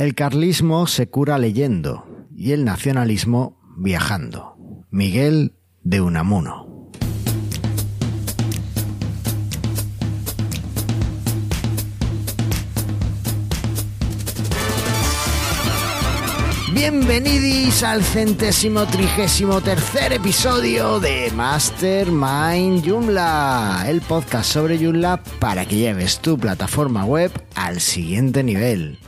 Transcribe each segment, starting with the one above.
El carlismo se cura leyendo y el nacionalismo viajando. Miguel de Unamuno. Bienvenidos al centésimo trigésimo tercer episodio de Mastermind Joomla, el podcast sobre Joomla para que lleves tu plataforma web al siguiente nivel.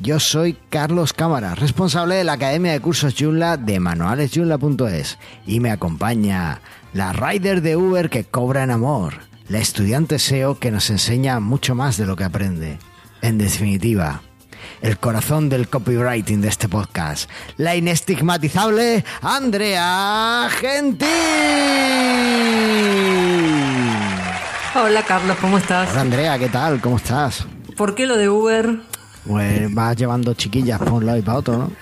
Yo soy Carlos Cámara, responsable de la Academia de Cursos Joomla de manualesjoomla.es y me acompaña la rider de Uber que cobra en amor, la estudiante SEO que nos enseña mucho más de lo que aprende. En definitiva, el corazón del copywriting de este podcast, la inestigmatizable Andrea Gentil. Hola Carlos, ¿cómo estás? Hola Andrea, ¿qué tal? ¿Cómo estás? ¿Por qué lo de Uber? Pues vas llevando chiquillas por un lado y para otro, ¿no?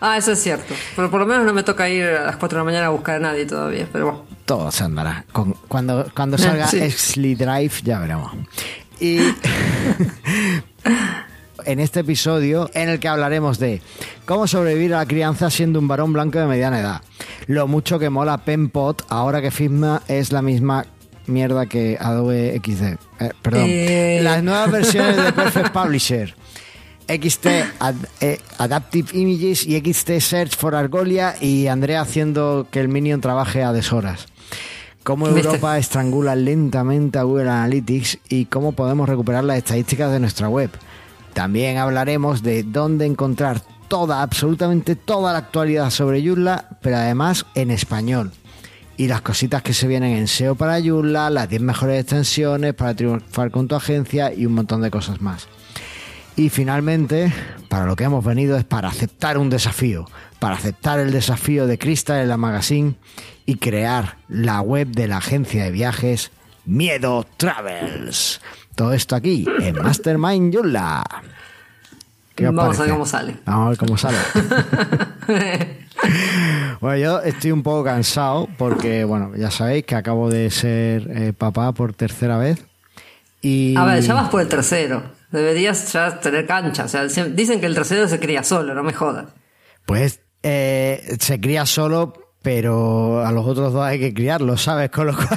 Ah, eso es cierto. Pero por lo menos no me toca ir a las 4 de la mañana a buscar a nadie todavía, pero bueno. Todo se andará. Con- cuando, cuando salga Sí. Exley Drive ya veremos. Y en este episodio en el que hablaremos de cómo sobrevivir a la crianza siendo un varón blanco de mediana edad. Lo mucho que mola PenPot ahora que Figma es la misma mierda que Adobe XD. Eh, perdón. Eh. Las nuevas versiones de Perfect Publisher. XT Ad- eh, Adaptive Images y XT Search for Argolia y Andrea haciendo que el Minion trabaje a deshoras. Cómo. Europa estrangula lentamente a Google Analytics y cómo podemos recuperar las estadísticas de nuestra web. También hablaremos de dónde encontrar toda, absolutamente toda la actualidad sobre Joomla, pero además en español. Y las cositas que se vienen en SEO para Joomla, las 10 mejores extensiones para triunfar con tu agencia y un montón de cosas más. Y finalmente, para lo que hemos venido es para aceptar un desafío, para aceptar el desafío de Crystal en la Magazine y crear la web de la agencia de viajes Miedo Travels. Todo esto aquí en Mastermind Joomla. ¿Qué os Vamos a ver cómo sale. Vamos a ver cómo sale. Bueno, yo estoy un poco cansado porque, bueno, ya sabéis que acabo de ser eh, papá por tercera vez. Y... A ver, ya vas por el tercero. Deberías ya tener cancha. O sea, dicen que el tercero se cría solo, no me jodas. Pues eh, se cría solo, pero a los otros dos hay que criarlos, ¿sabes? Con lo cual...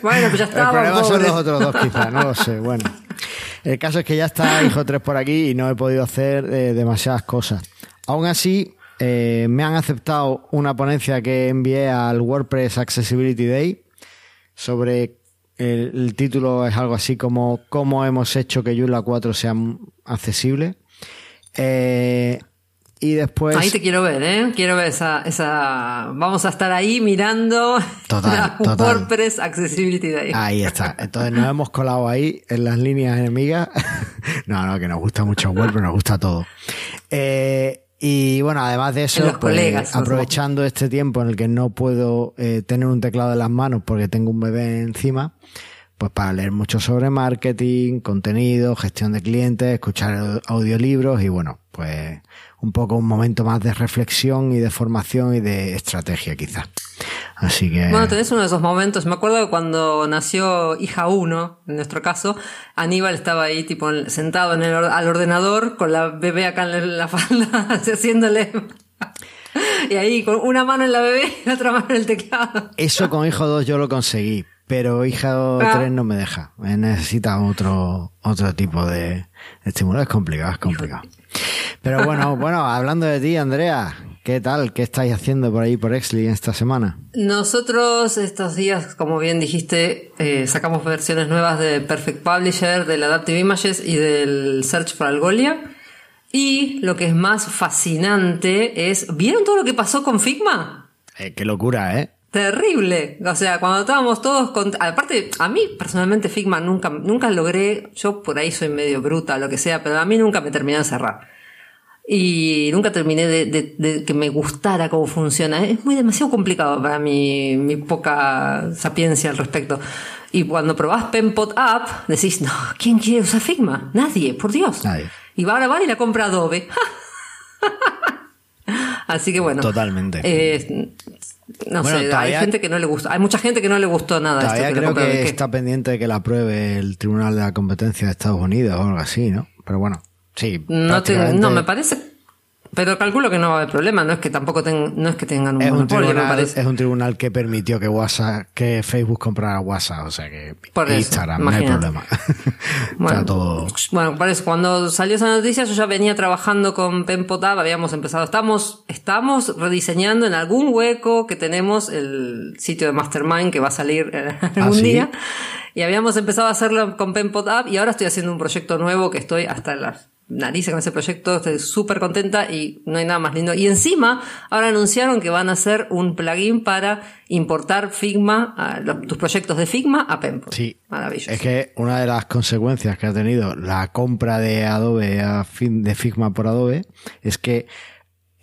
Bueno, pues ya El estaba, problema son los otros dos, quizás, no lo sé. Bueno, el caso es que ya está hijo 3 por aquí y no he podido hacer eh, demasiadas cosas. Aún así, eh, me han aceptado una ponencia que envié al WordPress Accessibility Day sobre el, el título es algo así como cómo hemos hecho que Joomla 4 sea accesible. Eh, y después... Ahí te quiero ver, ¿eh? Quiero ver esa, esa... Vamos a estar ahí mirando Total, la total. WordPress Accessibility Day. Ahí está. Entonces nos hemos colado ahí en las líneas enemigas. no, no, que nos gusta mucho WordPress, nos gusta todo. Eh, y bueno, además de eso, pues, colegas, aprovechando este tiempo en el que no puedo eh, tener un teclado en las manos porque tengo un bebé encima, pues para leer mucho sobre marketing, contenido, gestión de clientes, escuchar audiolibros y bueno, pues un poco un momento más de reflexión y de formación y de estrategia quizás. Así que... Bueno, tenés uno de esos momentos. Me acuerdo que cuando nació hija 1, en nuestro caso, Aníbal estaba ahí, tipo, en- sentado en el, or- al ordenador con la bebé acá en la, falda, haciéndole. y ahí, con una mano en la bebé y la otra mano en el teclado. Eso con hijo 2 yo lo conseguí, pero hija Ah. 3 no me deja. Me necesita otro, otro tipo de estímulo. Es complicado, es complicado. Pero bueno, bueno, hablando de ti, Andrea, ¿qué tal? ¿Qué estáis haciendo por ahí por Exley esta semana? Nosotros estos días, como bien dijiste, eh, sacamos versiones nuevas de Perfect Publisher, del Adaptive Images y del Search for Algolia. Y lo que es más fascinante es, ¿vieron todo lo que pasó con Figma? Eh, qué locura, ¿eh? Terrible. O sea, cuando estábamos todos con... Aparte, a mí personalmente Figma nunca, nunca logré, yo por ahí soy medio bruta, lo que sea, pero a mí nunca me terminó de cerrar. Y nunca terminé de, de- de que me gustara cómo funciona. Es muy demasiado complicado para mi, mi poca sapiencia al respecto. Y cuando probás PenPot App, decís, no, ¿quién quiere usar Figma? Nadie, por Dios. Nadie. Y va ahora va y la compra Adobe. Así que bueno. Totalmente. Eh, no Bueno, sé, todavía- hay gente que no le gustó. Hay mucha gente que no le gustó nada. esto Todavía que lo creo que está pendiente de que la apruebe el Tribunal de la Competencia de Estados Unidos o algo así, ¿no? Pero bueno, sí. No, te- prácticamente- no, me parece. Pero calculo que no va a haber problema, no es que tampoco ten- no es que tengan un Es un, me tribunal, parece. es un tribunal que permitió que WhatsApp, que Facebook comprara WhatsApp, o sea que Por eso, Instagram, no hay problema. Bueno, Está todo. Bueno, por eso, cuando salió esa noticia, yo ya venía trabajando con Penpotab, habíamos empezado, estamos, estamos rediseñando en algún hueco que tenemos el sitio de Mastermind que va a salir eh, algún ¿sí? día. Y habíamos empezado a hacerlo con Penpotab y ahora estoy haciendo un proyecto nuevo que estoy hasta las narices con ese proyecto, estoy súper contenta y no hay nada más lindo. Y encima, ahora anunciaron que van a hacer un plugin para importar Figma, a los- tus proyectos de Figma a Penpot. Sí. Maravilloso. Es que una de las consecuencias que ha tenido la compra de Adobe a fin de Figma por Adobe es que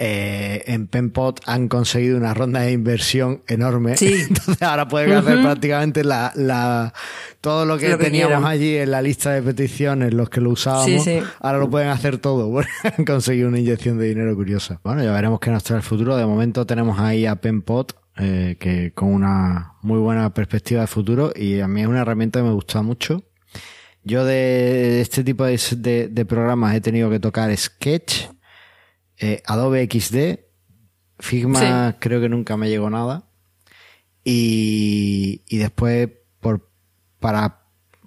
eh, en Penpot han conseguido una ronda de inversión enorme. Sí. Entonces ahora pueden hacer prácticamente la, la, todo lo que Lo teníamos allí en la lista de peticiones, los que lo usábamos, Sí, sí. ahora lo pueden hacer todo. porque han conseguido una inyección de dinero curiosa. Bueno, ya veremos qué nos trae el futuro. De momento tenemos ahí a Penpot, eh, que con una muy buena perspectiva de futuro y a mí es una herramienta que me gusta mucho. Yo de este tipo de, de- de programas he tenido que tocar Sketch, eh, Adobe XD, Figma creo que nunca me llegó nada. Y, y después, por, para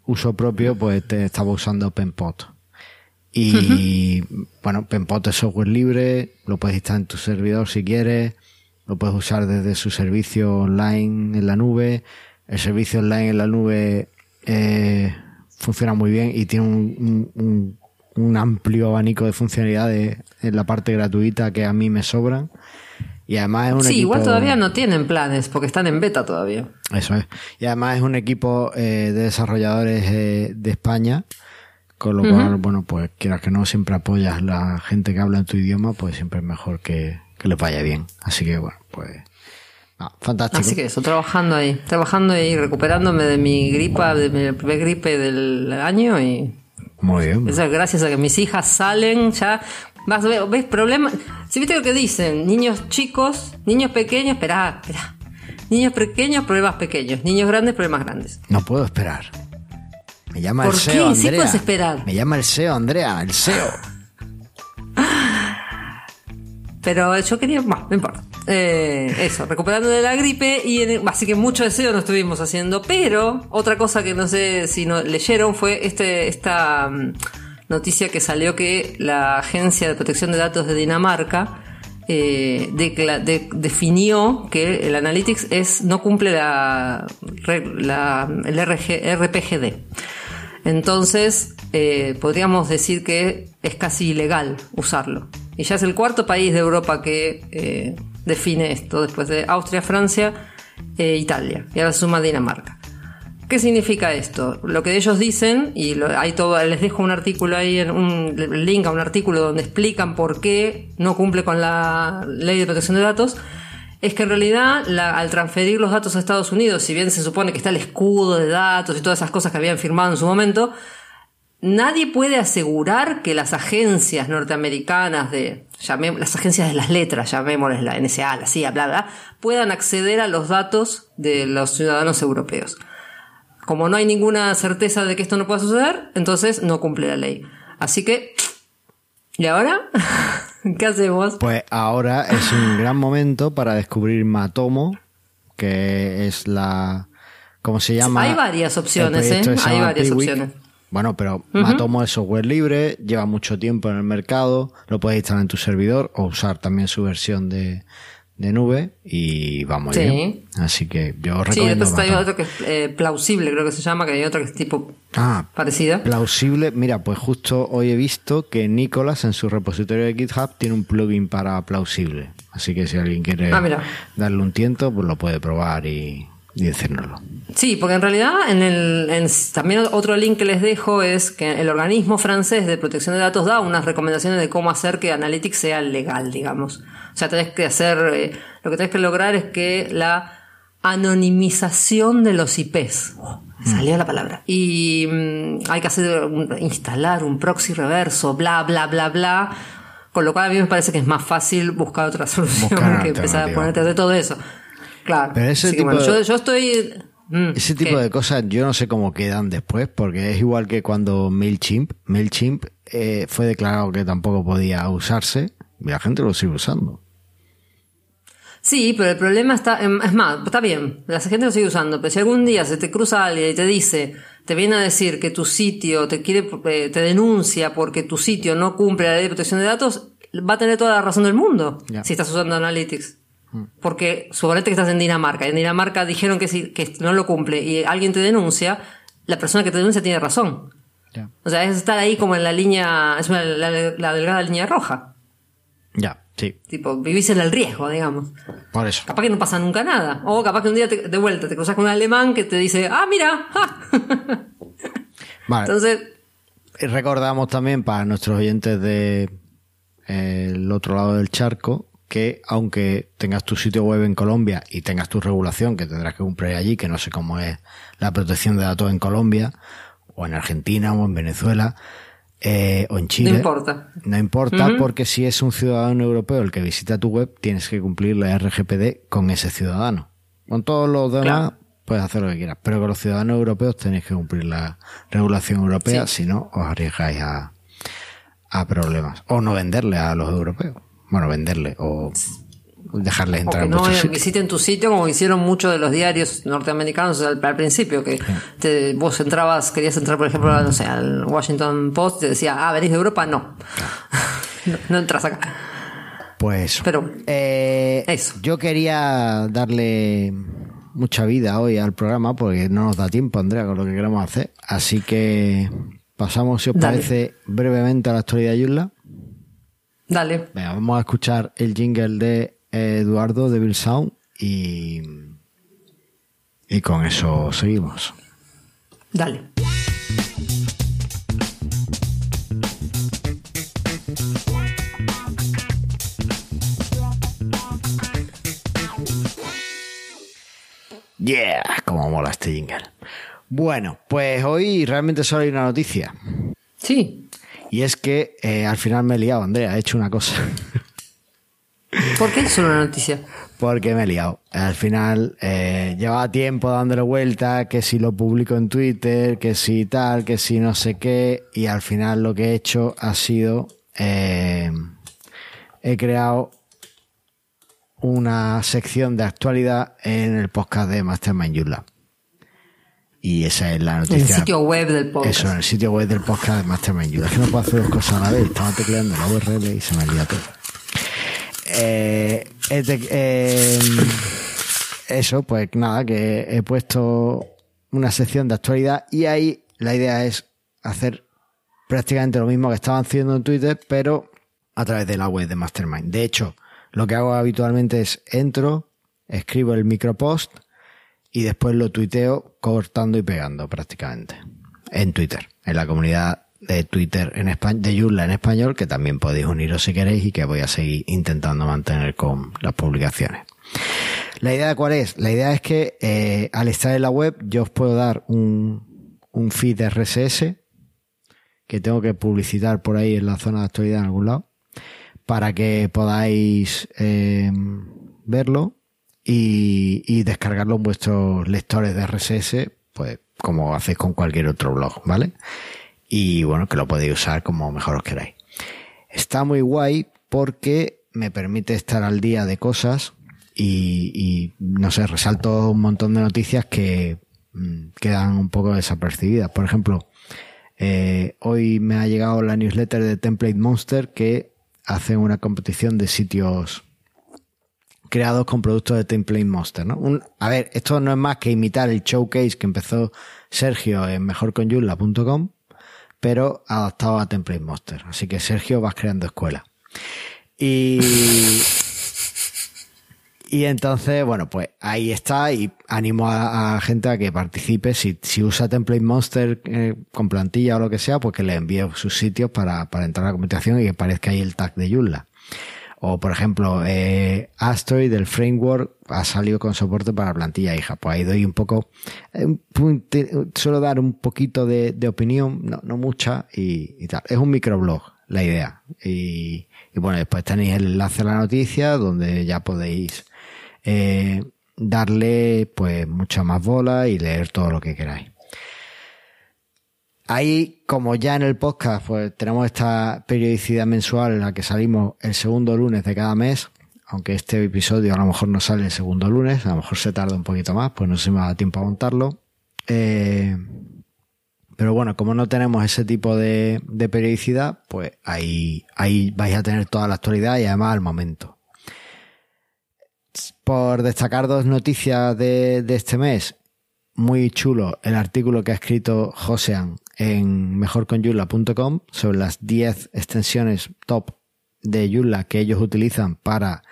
uso propio, pues te estaba usando Penpot. Y bueno, Penpot es software libre, lo puedes instalar en tu servidor si quieres, lo puedes usar desde su servicio online en la nube. El servicio online en la nube eh, funciona muy bien y tiene un, un- un- un amplio abanico de funcionalidades en la parte gratuita que a mí me sobran. Y además es un Sí, equipo... igual todavía no tienen planes porque están en beta todavía. Eso es. Y además es un equipo eh, de desarrolladores eh, de España, con lo cual, bueno, pues quieras que no, siempre apoyas la gente que habla en tu idioma, pues siempre es mejor que, que les vaya bien. Así que, bueno, pues... ah, fantástico. Así que eso, trabajando ahí, trabajando ahí, recuperándome de mi gripa, de mi primer gripe del año y Muy bien. eso gracias a que mis hijas salen ya. Vas, ve- ¿Ves problemas? Si viste lo que dicen, niños chicos, niños pequeños, esperá, esperá. Niños pequeños, problemas pequeños. Niños grandes, problemas grandes. No puedo esperar. Me llama ¿Por el qué? SEO, Sí Andrea. puedes esperar. Me llama el SEO, Andrea, el SEO. Pero yo quería, bueno, no importa. Eh, eso, recuperando de la gripe y en- así que mucho deseo no estuvimos haciendo. Pero otra cosa que no sé si no leyeron fue este esta mm, noticia que salió que la Agencia de Protección de Datos de Dinamarca eh, definió que el Analytics es no cumple la, la- el RG RPGD. Entonces, eh, podríamos decir que es casi ilegal usarlo. Y ya es el cuarto país de Europa que eh, define esto, después de Austria, Francia e Italia. Y ahora suma Dinamarca. ¿Qué significa esto? Lo que ellos dicen, y lo- hay todo, les dejo un artículo ahí, un link a un artículo donde explican por qué no cumple con la ley de protección de datos, es que en realidad la- al transferir los datos a Estados Unidos, si bien se supone que está el escudo de datos y todas esas cosas que habían firmado en su momento, nadie puede asegurar que las agencias norteamericanas de, llamé- las agencias de las letras, llamémosles la NSA, la CIA, bla, bla, puedan acceder a los datos de los ciudadanos europeos. Como no hay ninguna certeza de que esto no pueda suceder, entonces no cumple la ley. Así que, ¿y ahora? ¿Qué hacemos? Pues ahora es un gran momento para descubrir Matomo, que es la... ¿Cómo se llama? Hay varias opciones, ¿eh? Hay varias opciones. Bueno, pero Matomo es software libre, lleva mucho tiempo en el mercado, lo puedes instalar en tu servidor o usar también su versión de, de nube y va muy Sí. bien. Así que yo os Sí, recomiendo después hay otro que es eh, plausible, creo que se llama, que hay otro que es tipo Ah, parecida. plausible. Mira, pues justo hoy he visto que Nicolás en su repositorio de GitHub tiene un plugin para plausible. Así que si alguien quiere Ah, darle un tiento, pues lo puede probar y, y decírnoslo. Sí, porque en realidad en el, en- también otro link que les dejo es que el organismo francés de protección de datos da unas recomendaciones de cómo hacer que Analytics sea legal, digamos. O sea, tenés que hacer, eh, lo que tenés que lograr es que la anonimización de los IPs. Oh, me salió la palabra. Y mm, hay que hacer, un- instalar un proxy reverso, bla, bla, bla, bla. Con lo cual a mí me parece que es más fácil buscar otra solución Buscar que empezar a ponerte hacer todo eso. Claro. Pero ese tipo bueno, de- yo, yo estoy... mm, Ese tipo ¿qué? de cosas yo no sé cómo quedan después, porque es igual que cuando MailChimp, MailChimp eh, fue declarado que tampoco podía usarse Y la gente lo sigue usando. Sí, pero el problema está, em, es más, está bien, la gente lo sigue usando, pero si algún día se te cruza alguien y te dice, te viene a decir que tu sitio te quiere, eh, te denuncia porque tu sitio no cumple la ley de protección de datos, va a tener toda la razón del mundo si estás usando Analytics. Porque suponete que estás en Dinamarca, y en Dinamarca dijeron que, si, que no lo cumple y alguien te denuncia, la persona que te denuncia tiene razón. O sea, es estar ahí como en la línea, es la, la delgada línea roja. Ya. Sí. Tipo, vivís en el riesgo, digamos. Por eso. Capaz que no pasa nunca nada. O capaz que un día de vuelta te cruzas con un alemán que te dice, ah, mira. vale. Entonces. Recordamos también para nuestros oyentes de eh, el otro lado del charco que aunque tengas tu sitio web en Colombia y tengas tu regulación que tendrás que cumplir allí, que no sé cómo es la protección de datos en Colombia, o en Argentina, o en Venezuela, eh, o en Chile. No importa. No importa porque si es un ciudadano europeo el que visita tu web, tienes que cumplir la RGPD con ese ciudadano. Con todos los demás puedes hacer lo que quieras, pero con los ciudadanos europeos tenéis que cumplir la regulación europea, si no os arriesgáis a, a problemas. O no venderle a los europeos. Bueno, venderle o dejarles entrar o que no visiten tu sitio como hicieron muchos de los diarios norteamericanos al, principio, que te, vos entrabas, querías entrar, por ejemplo, no sé, al Washington Post y te decía, ah, venís de Europa, no. no, entras acá. Pues Pero, eh, eso. yo quería darle mucha vida hoy al programa porque no nos da tiempo, Andrea, con lo que queremos hacer. Así que pasamos, si os parece, brevemente a la actualidad de Yula. Dale. Venga, vamos a escuchar el jingle de Eduardo de Bill Sound y, y con eso seguimos. Dale. Yeah, como mola este jingle. Bueno, pues hoy realmente solo hay una noticia. Sí. Y es que eh, al final me he liado, Andrea, he hecho una cosa. ¿Por qué es una noticia? Porque me he liado. Al final eh, llevaba tiempo dándole vuelta, que si lo publico en Twitter, que si tal, que si no sé qué, y al final lo que he hecho ha sido, eh, he creado una sección de actualidad en el podcast de Mastermind Yula. Y esa es la noticia. En el sitio web del podcast. Eso, en el sitio web del podcast de Mastermind Yula. Es que no puedo hacer dos cosas a la vez. Estaba tecleando la URL y se me ha todo. Eh, eh, eso, pues nada, que he puesto una sección de actualidad y ahí la idea es hacer prácticamente lo mismo que estaban haciendo en Twitter, pero a través de la web de Mastermind. De hecho, lo que hago habitualmente es entro, escribo el micropost y después lo tuiteo cortando y pegando prácticamente en Twitter, en la comunidad de Twitter en español, de Yula en español, que también podéis uniros si queréis y que voy a seguir intentando mantener con las publicaciones. La idea cuál es? La idea es que eh, al estar en la web yo os puedo dar un, un feed RSS que tengo que publicitar por ahí en la zona de actualidad en algún lado para que podáis eh, verlo y, descargarlo en vuestros lectores de RSS, pues como hacéis con cualquier otro blog, ¿vale? y bueno, que lo podéis usar como mejor os queráis. Está muy guay porque me permite estar al día de cosas y, no sé, resalto un montón de noticias que mm, quedan un poco desapercibidas. Por ejemplo, eh, hoy me ha llegado la newsletter de Template Monster que hace una competición de sitios creados con productos de Template Monster. ¿no? a ver, esto no es más que imitar el showcase que empezó Sergio en mejorconyula.com pero adaptado a Template Monster. Así que Sergio vas creando escuela. Y, y entonces, bueno, pues ahí está y animo a, gente a que participe. Si, si usa Template Monster eh, con plantilla o lo que sea, pues que le envíe sus sitios para, para entrar a la competición y que aparezca ahí el tag de Joomla. O, por ejemplo, eh, Asteroid del framework ha salido con soporte para plantilla hija. Pues ahí doy un poco, eh, suelo dar un poquito de, opinión, no, no mucha, y, tal. Es un microblog, la idea. Y, bueno, después tenéis el enlace a la noticia donde ya podéis eh, darle pues mucha más bola y leer todo lo que queráis. Ahí, como ya en el podcast, pues tenemos esta periodicidad mensual en la que salimos el segundo lunes de cada mes, aunque este episodio a lo mejor no sale el segundo lunes, a lo mejor se tarda un poquito más, pues no se me da tiempo a montarlo. Eh, pero bueno, como no tenemos ese tipo de, periodicidad, pues ahí, ahí vais a tener toda la actualidad y además al momento. Por destacar dos noticias de, de este mes, muy chulo el artículo que ha escrito Josean en mejorconyula.com sobre las 10 extensiones top de Joomla que ellos utilizan para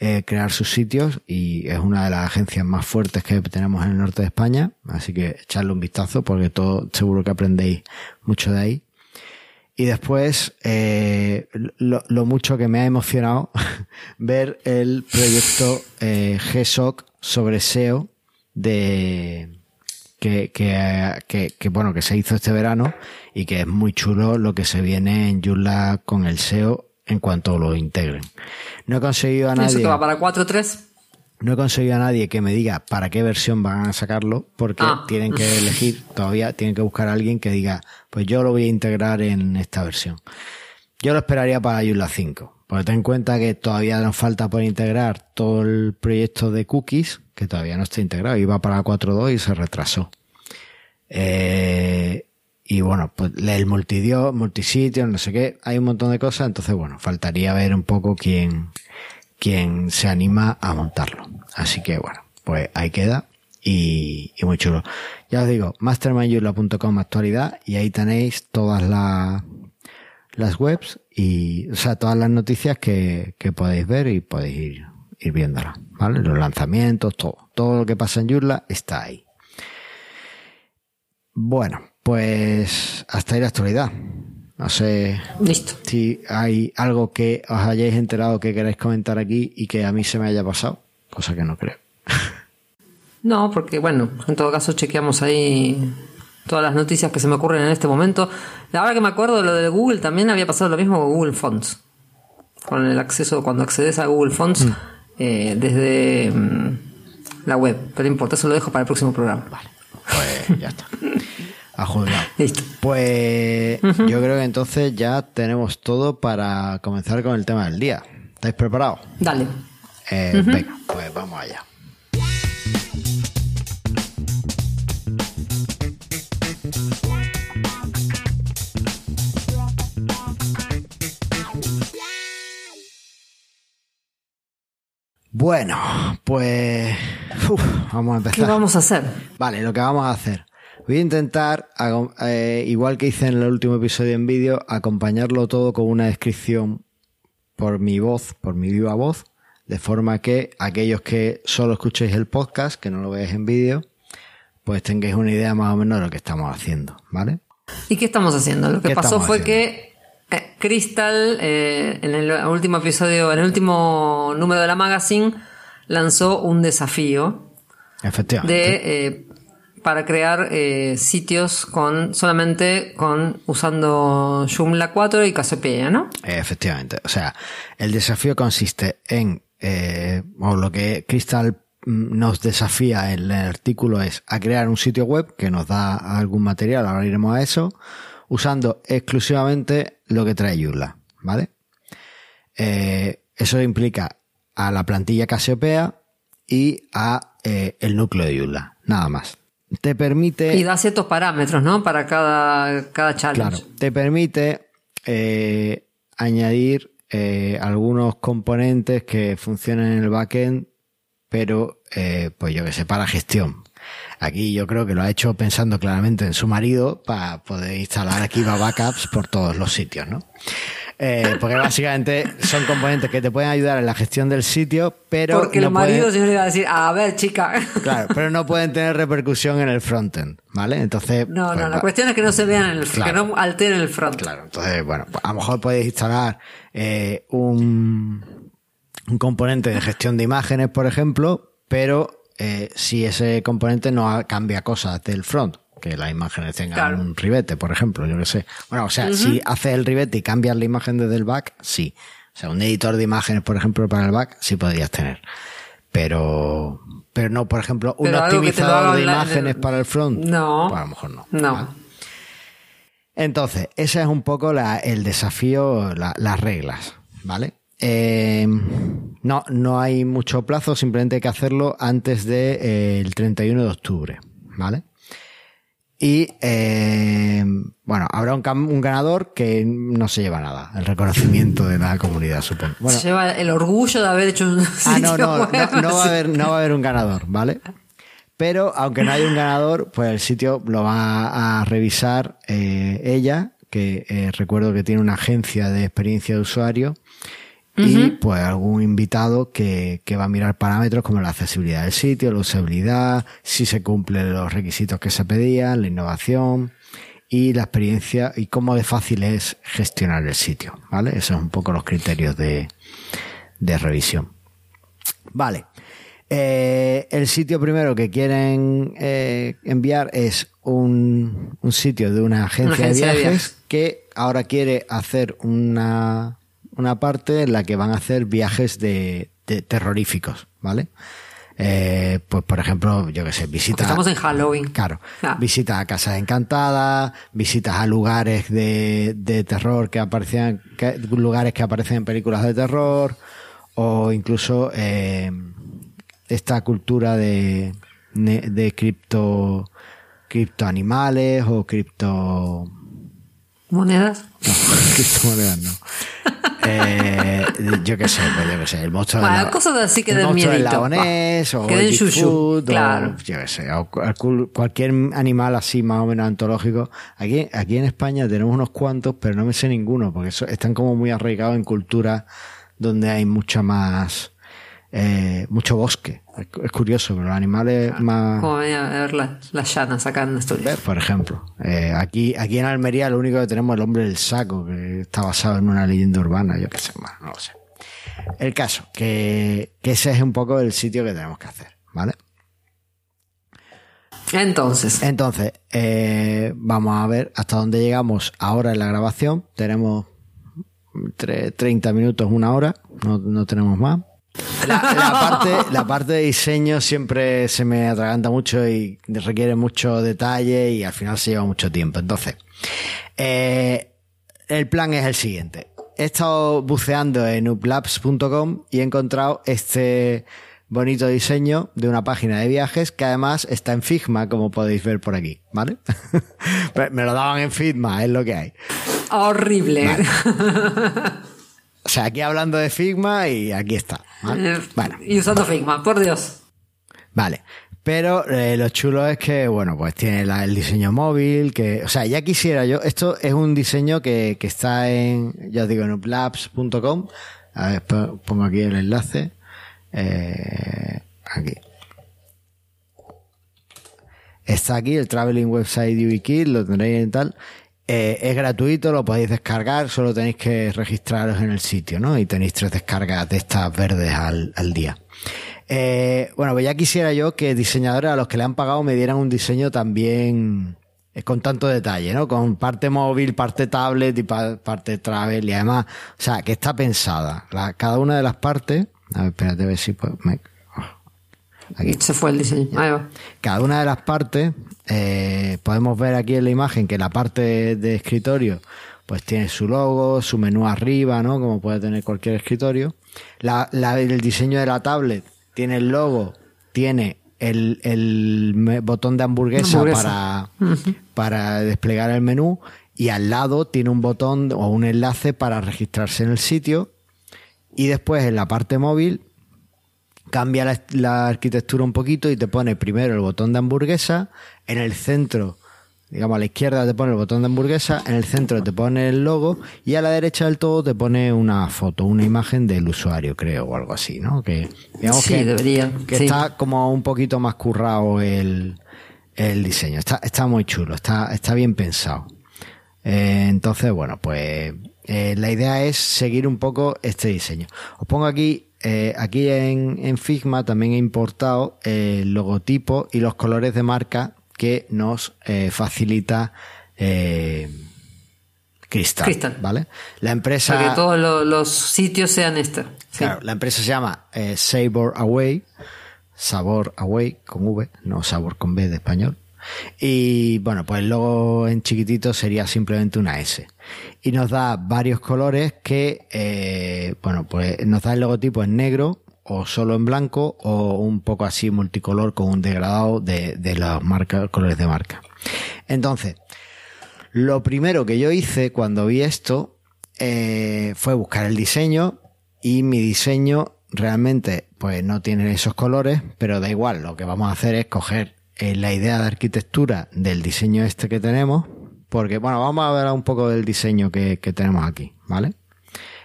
eh, crear sus sitios y es una de las agencias más fuertes que tenemos en el norte de España, así que echarle un vistazo porque todo seguro que aprendéis mucho de ahí. Y después, eh, lo, mucho que me ha emocionado ver el proyecto eh, GSOC sobre SEO de que, que, que, bueno, que se hizo este verano y que es muy chulo lo que se viene en Joomla con el SEO en cuanto lo integren. No he conseguido a nadie. ¿Eso que va para 4.3? No he conseguido a nadie que me diga para qué versión van a sacarlo, porque ah. tienen que elegir, todavía tienen que buscar a alguien que diga, pues yo lo voy a integrar en esta versión. Yo lo esperaría para Joomla 5, porque ten en cuenta que todavía nos falta por integrar todo el proyecto de cookies, que todavía no está integrado, iba para 4.2 y se retrasó. Eh, y bueno, pues el multidio, multisitio, no sé qué, hay un montón de cosas, entonces bueno, faltaría ver un poco quién, quién se anima a montarlo. Así que bueno, pues ahí queda y, y muy chulo. Ya os digo, mastermindyula.com actualidad y ahí tenéis todas las, las webs y, o sea, todas las noticias que, que podéis ver y podéis ir, ir viéndolas, ¿vale? Los lanzamientos, todo, todo lo que pasa en Joomla está ahí. Bueno, pues hasta ahí la actualidad. No sé Listo. si hay algo que os hayáis enterado que queráis comentar aquí y que a mí se me haya pasado, cosa que no creo. No, porque bueno, en todo caso chequeamos ahí todas las noticias que se me ocurren en este momento. La verdad que me acuerdo, lo de Google también había pasado lo mismo con Google Fonts. Con el acceso, cuando accedes a Google Fonts mm. eh, desde mm, la web. Pero no importa, eso lo dejo para el próximo programa. Vale, pues ya está. A Listo. Pues yo creo que entonces ya tenemos todo para comenzar con el tema del día. ¿Estáis preparados? Dale. Eh, venga, pues vamos allá. Bueno, pues vamos a empezar. ¿Qué vamos a hacer? Vale, lo que vamos a hacer. Voy a intentar, eh, igual que hice en el último episodio en vídeo, acompañarlo todo con una descripción por mi voz, por mi viva voz, de forma que aquellos que solo escuchéis el podcast, que no lo veáis en vídeo, pues tengáis una idea más o menos de lo que estamos haciendo, ¿vale? ¿Y qué estamos haciendo? Lo que pasó fue que eh, Crystal, eh, en el último episodio, en el último número de la magazine, lanzó un desafío Efectivamente. de para crear eh, sitios con solamente con usando Joomla 4 y Cassiopeia, ¿no? Efectivamente. O sea, el desafío consiste en, eh, o lo que Crystal mm, nos desafía en el artículo es a crear un sitio web que nos da algún material, ahora iremos a eso, usando exclusivamente lo que trae Joomla, ¿vale? Eh, eso implica a la plantilla Cassiopeia y a el núcleo de Joomla, nada más te permite... Y da ciertos parámetros, ¿no? Para cada, cada challenge. Claro, te permite eh, añadir eh, algunos componentes que funcionan en el backend, pero, eh, pues yo que sé, para gestión. Aquí yo creo que lo ha hecho pensando claramente en su marido para poder instalar aquí backups por todos los sitios, ¿no? Eh, porque básicamente son componentes que te pueden ayudar en la gestión del sitio, pero. Porque no el marido siempre iba a decir, a ver, chica. Claro, pero no pueden tener repercusión en el frontend, ¿vale? Entonces. No, no, pues la cuestión es que no se vean en el que no alteren el frontend. Claro, entonces, bueno, a lo mejor puedes instalar eh, un, un componente de gestión de imágenes, por ejemplo, pero eh, si ese componente no cambia cosas del front que las imágenes tengan un ribete, por ejemplo, yo que sé. Bueno, o sea, si haces el ribete y cambias la imagen desde el back, sí. O sea, un editor de imágenes, por ejemplo, para el back, sí podrías tener. Pero, pero no, por ejemplo, un optimizador de imágenes para el front. No. Pues a lo mejor no. No. Entonces, ese es un poco el desafío, las reglas, ¿vale? Eh, no, no hay mucho plazo, simplemente hay que hacerlo antes del de, eh, 31 de octubre, ¿vale? Y eh, bueno, habrá un, un, ganador que no se lleva nada, el reconocimiento de la comunidad, supongo. se lleva el orgullo de haber hecho un Ah, no, no, no, no, va a haber, no va a haber un ganador, ¿vale? Pero aunque no haya un ganador, pues el sitio lo va a revisar eh, ella, que eh, recuerdo que tiene una agencia de experiencia de usuario, y pues algún invitado que, que, va a mirar parámetros como la accesibilidad del sitio, la usabilidad, si se cumplen los requisitos que se pedían, la innovación y la experiencia y cómo de fácil es gestionar el sitio, ¿vale? Esos son un poco los criterios de, de revisión. Vale. Eh, el sitio primero que quieren eh, enviar es un, un, sitio de una agencia, de, viajes que ahora quiere hacer una, una parte en la que van a hacer viajes de, de terroríficos, ¿vale? Eh, pues por ejemplo, yo que sé, visitas. Estamos en Halloween. Claro. Ah. Visitas a casas encantadas, visitas a lugares de, de terror que aparecían, que, lugares que aparecen en películas de terror, o incluso eh, esta cultura de, de cripto, criptoanimales o cripto... ¿Monedas? No, criptomonedas no. Eh, yo qué sé, pues yo qué sé, el monstruo bueno, de la, cosas así que el den monstruo del miedito. o Que el claro. o yo qué sé, o cu- cualquier animal así más o menos antológico. Aquí, aquí en España tenemos unos cuantos, pero no me sé ninguno, porque están como muy arraigados en culturas donde hay mucha más, eh, mucho bosque. Es, curioso, pero los animales más... Como venía a ver las, las llanas acá en. ¿Ves? Por ejemplo, eh, aquí, aquí en Almería lo único que tenemos es el hombre del saco, que está basado en una leyenda urbana, yo qué sé más, no lo sé. El caso, que, que ese es un poco el sitio que tenemos que hacer, ¿vale? Entonces, Entonces, eh, vamos a ver hasta dónde llegamos ahora en la grabación. Tenemos tre- 30 minutos, una hora, no, no tenemos más. La, la parte, la parte de diseño siempre se me atraganta mucho y requiere mucho detalle y al final se lleva mucho tiempo. Entonces, eh, el plan es el siguiente. He estado buceando en uplabs.com y he encontrado este bonito diseño de una página de viajes que además está en Figma, como podéis ver por aquí, ¿vale? me lo daban en Figma, es lo que hay. horrible. O sea, aquí hablando de Figma y aquí está. ¿vale? Eh, Bueno, Y usando Figma, por Dios. Vale. Pero eh, lo chulo es que, bueno, pues tiene la- el diseño móvil, que, o sea, ya quisiera yo, esto es un diseño que, que está en, ya os digo, en uplabs.com. A ver, po- pongo aquí el enlace. Eh, aquí. Está aquí el Traveling Website YubiKit, lo tendréis en tal. Eh, es gratuito, lo podéis descargar, solo tenéis que registraros en el sitio, ¿no? Y tenéis tres descargas de estas verdes al, al día. Eh, bueno, pues ya quisiera yo que diseñadores a los que le han pagado me dieran un diseño también eh, con tanto detalle, ¿no? Con parte móvil, parte tablet y pa- parte travel y además, o sea, que está pensada. Cada una de las partes, a ver, espérate a ver si puedo, me- aquí. Se fue el diseño. Ahí va. Cada una de las partes, eh, podemos ver aquí en la imagen que la parte de escritorio pues tiene su logo, su menú arriba, ¿no? Como puede tener cualquier escritorio. La, la- el diseño de la tablet tiene el logo, tiene el, el botón de hamburguesa, Hamburguesa. para, para desplegar el menú y al lado tiene un botón o un enlace para registrarse en el sitio y después en la parte móvil cambia la, la arquitectura un poquito y te pone primero el botón de hamburguesa, en el centro, digamos a la izquierda te pone el botón de hamburguesa, en el centro te pone el logo y a la derecha del todo te pone una foto, una imagen del usuario, creo, o algo así, ¿no? Que digamos Sí, que, debería, que sí. está como un poquito más currado el, el diseño. Está, está muy chulo, está, está bien pensado. Eh, entonces, bueno, pues eh, la idea es seguir un poco este diseño. Os pongo aquí, eh, aquí en, en Figma también he importado el logotipo y los colores de marca que nos eh, facilita eh, Crystal, Crystal. ¿vale? La empresa... Para que todos lo- los sitios sean este. Sí. Claro, la empresa se llama eh, Sabor Away, Sabor Away con V, no Sabor con B de español. Y bueno, pues el logo en chiquitito sería simplemente una S. Y nos da varios colores que, eh, bueno, pues nos da el logotipo en negro o solo en blanco o un poco así multicolor con un degradado de, de los colores de marca. Entonces, lo primero que yo hice cuando vi esto eh, fue buscar el diseño y mi diseño realmente pues no tiene esos colores, pero da igual, lo que vamos a hacer es coger eh, la idea de arquitectura del diseño este que tenemos, porque bueno, vamos a ver un poco del diseño que, tenemos aquí, ¿vale?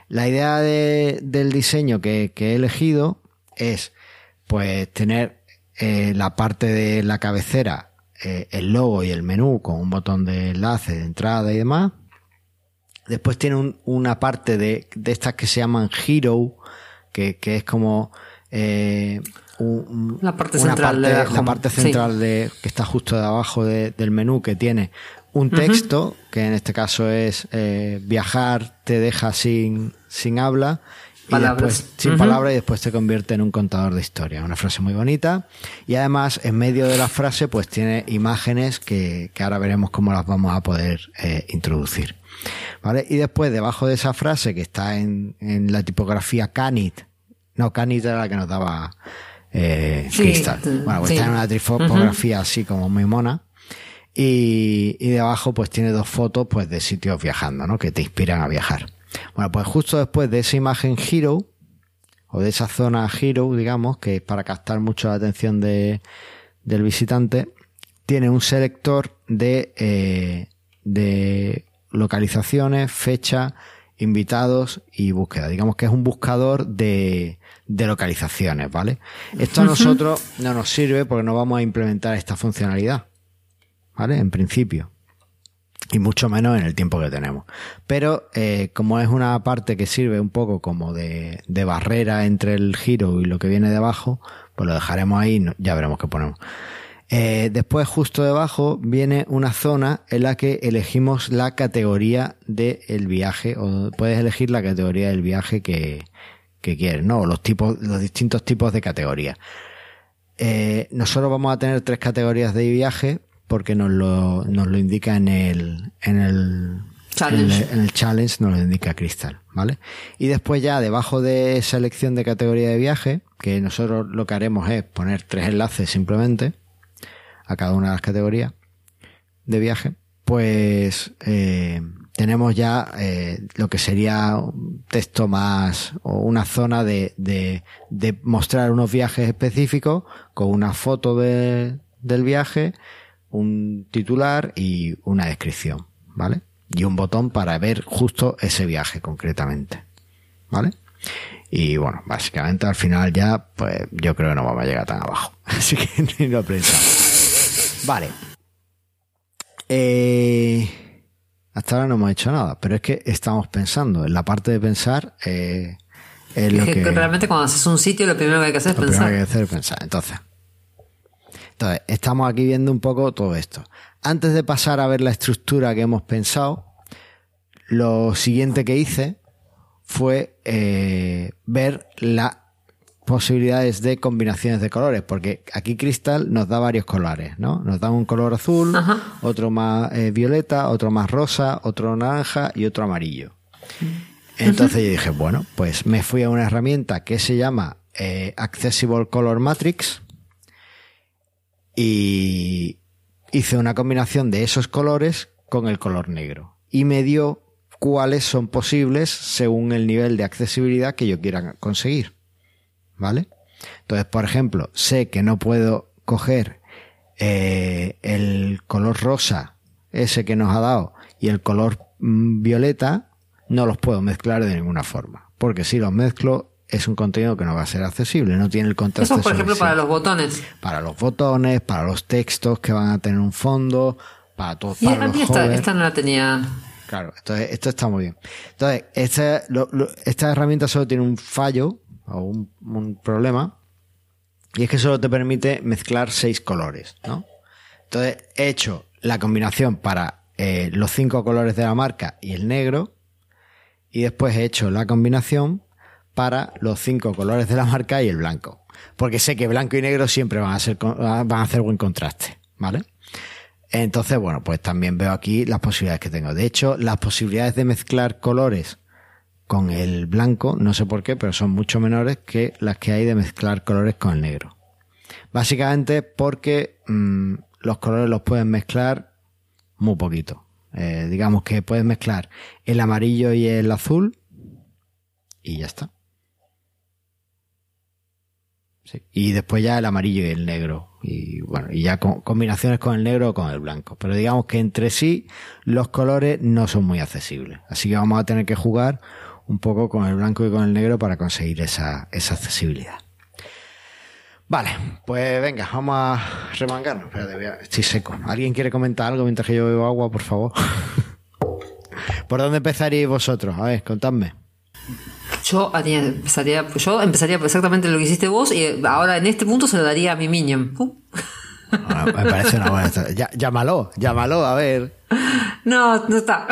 La idea del diseño que, he elegido es pues tener eh, la parte de la cabecera, eh, el logo y el menú con un botón de enlace, de entrada y demás. Después tiene una parte de, de estas que se llaman Hero, que, que es como eh, la parte central, de, la parte central de, que está justo debajo del menú que tiene un texto, que en este caso es eh, viajar te deja sin, sin habla, y después, sin palabra y después te convierte en un contador de historia. Una frase muy bonita. Y además, en medio de la frase, pues tiene imágenes que, que ahora veremos cómo las vamos a poder eh, introducir. ¿Vale? Y después, debajo de esa frase que está en, en la tipografía Canit, no, Canit era la que nos daba eh, Crystal. Bueno, pues está en una tipografía así como muy mona. Y, y debajo pues tiene dos fotos pues de sitios viajando, ¿no? Que te inspiran a viajar. Bueno, pues justo después de esa imagen Hero, o de esa zona Hero, digamos, que es para captar mucho la atención de, del visitante, tiene un selector de, eh, de localizaciones, fecha, invitados y búsqueda. Digamos que es un buscador de, de localizaciones, ¿vale? Esto a nosotros no nos sirve porque no vamos a implementar esta funcionalidad, ¿vale? En principio. Y mucho menos en el tiempo que tenemos. Pero eh, como es una parte que sirve un poco como de, de barrera entre el giro y lo que viene debajo, pues lo dejaremos ahí, ya veremos qué ponemos. Eh, después, justo debajo, viene una zona en la que elegimos la categoría del viaje, o puedes elegir la categoría del viaje que, que quieres, ¿no? Los tipos, los distintos tipos de categorías. Eh, nosotros vamos a tener tres categorías de viaje porque nos lo, nos lo indica en el, en el, challenge. En el, challenge nos lo indica Crystal, ¿vale? Y después ya debajo de selección de categoría de viaje, que nosotros lo que haremos es poner tres enlaces simplemente, a cada una de las categorías de viaje, pues eh, tenemos ya eh, lo que sería un texto más o una zona de, de, de mostrar unos viajes específicos con una foto de, del viaje, un titular y una descripción, ¿vale? Y un botón para ver justo ese viaje concretamente, ¿vale? Y bueno, básicamente al final ya, pues yo creo que no vamos a llegar tan abajo. Así que ni lo pensamos. Vale. Eh, hasta ahora no hemos hecho nada, pero es que estamos pensando. En la parte de pensar eh, es, lo que, Realmente cuando haces un sitio lo primero que hay que hacer es pensar. Lo primero que hay que hacer es pensar. Entonces, entonces, estamos aquí viendo un poco todo esto. Antes de pasar a ver la estructura que hemos pensado, lo siguiente que hice fue eh, ver la posibilidades de combinaciones de colores, porque aquí Crystal nos da varios colores, ¿no? Nos da un color azul, otro más eh, violeta, otro más rosa, otro naranja y otro amarillo. Entonces yo dije, bueno, pues me fui a una herramienta que se llama eh, Accessible Color Matrix y hice una combinación de esos colores con el color negro y me dio cuáles son posibles según el nivel de accesibilidad que yo quiera conseguir. ¿vale? Entonces, por ejemplo, sé que no puedo coger eh, el color rosa, ese que nos ha dado, y el color mm, violeta, no los puedo mezclar de ninguna forma. Porque si los mezclo, es un contenido que no va a ser accesible, no tiene el contraste. Eso, por ejemplo, para los botones. Para los botones, para los textos que van a tener un fondo, para todo. Y para esta, esta no la tenía. Claro, entonces esto está muy bien. Entonces, esta, esta herramienta solo tiene un fallo, o un, problema, y es que solo te permite mezclar seis colores, ¿no? Entonces he hecho la combinación para eh, los cinco colores de la marca y el negro, y después he hecho la combinación para los cinco colores de la marca y el blanco. Porque sé que blanco y negro siempre van a, ser, van a hacer buen contraste, ¿vale? Entonces, bueno, pues también veo aquí las posibilidades que tengo. De hecho, las posibilidades de mezclar colores con el blanco, no sé por qué, pero son mucho menores que las que hay de mezclar colores con el negro. Básicamente porque mm, los colores los pueden mezclar muy poquito. Eh, digamos que puedes mezclar el amarillo y el azul y ya está. Y después ya el amarillo y el negro. Y bueno, y ya combinaciones con el negro o con el blanco. Pero digamos que entre sí los colores no son muy accesibles. Así que vamos a tener que jugar un poco con el blanco y con el negro para conseguir esa, esa accesibilidad. Vale, pues venga, vamos a remangarnos. Espérate, estoy seco. ¿Alguien quiere comentar algo mientras que yo bebo agua, por favor? ¿Por dónde empezaríais vosotros? A ver, contadme. Yo empezaría, yo empezaría exactamente lo que hiciste vos y ahora en este punto se lo daría a mi minion. Uh. me parece una buena. llámalo, llámalo, a ver. No, no está.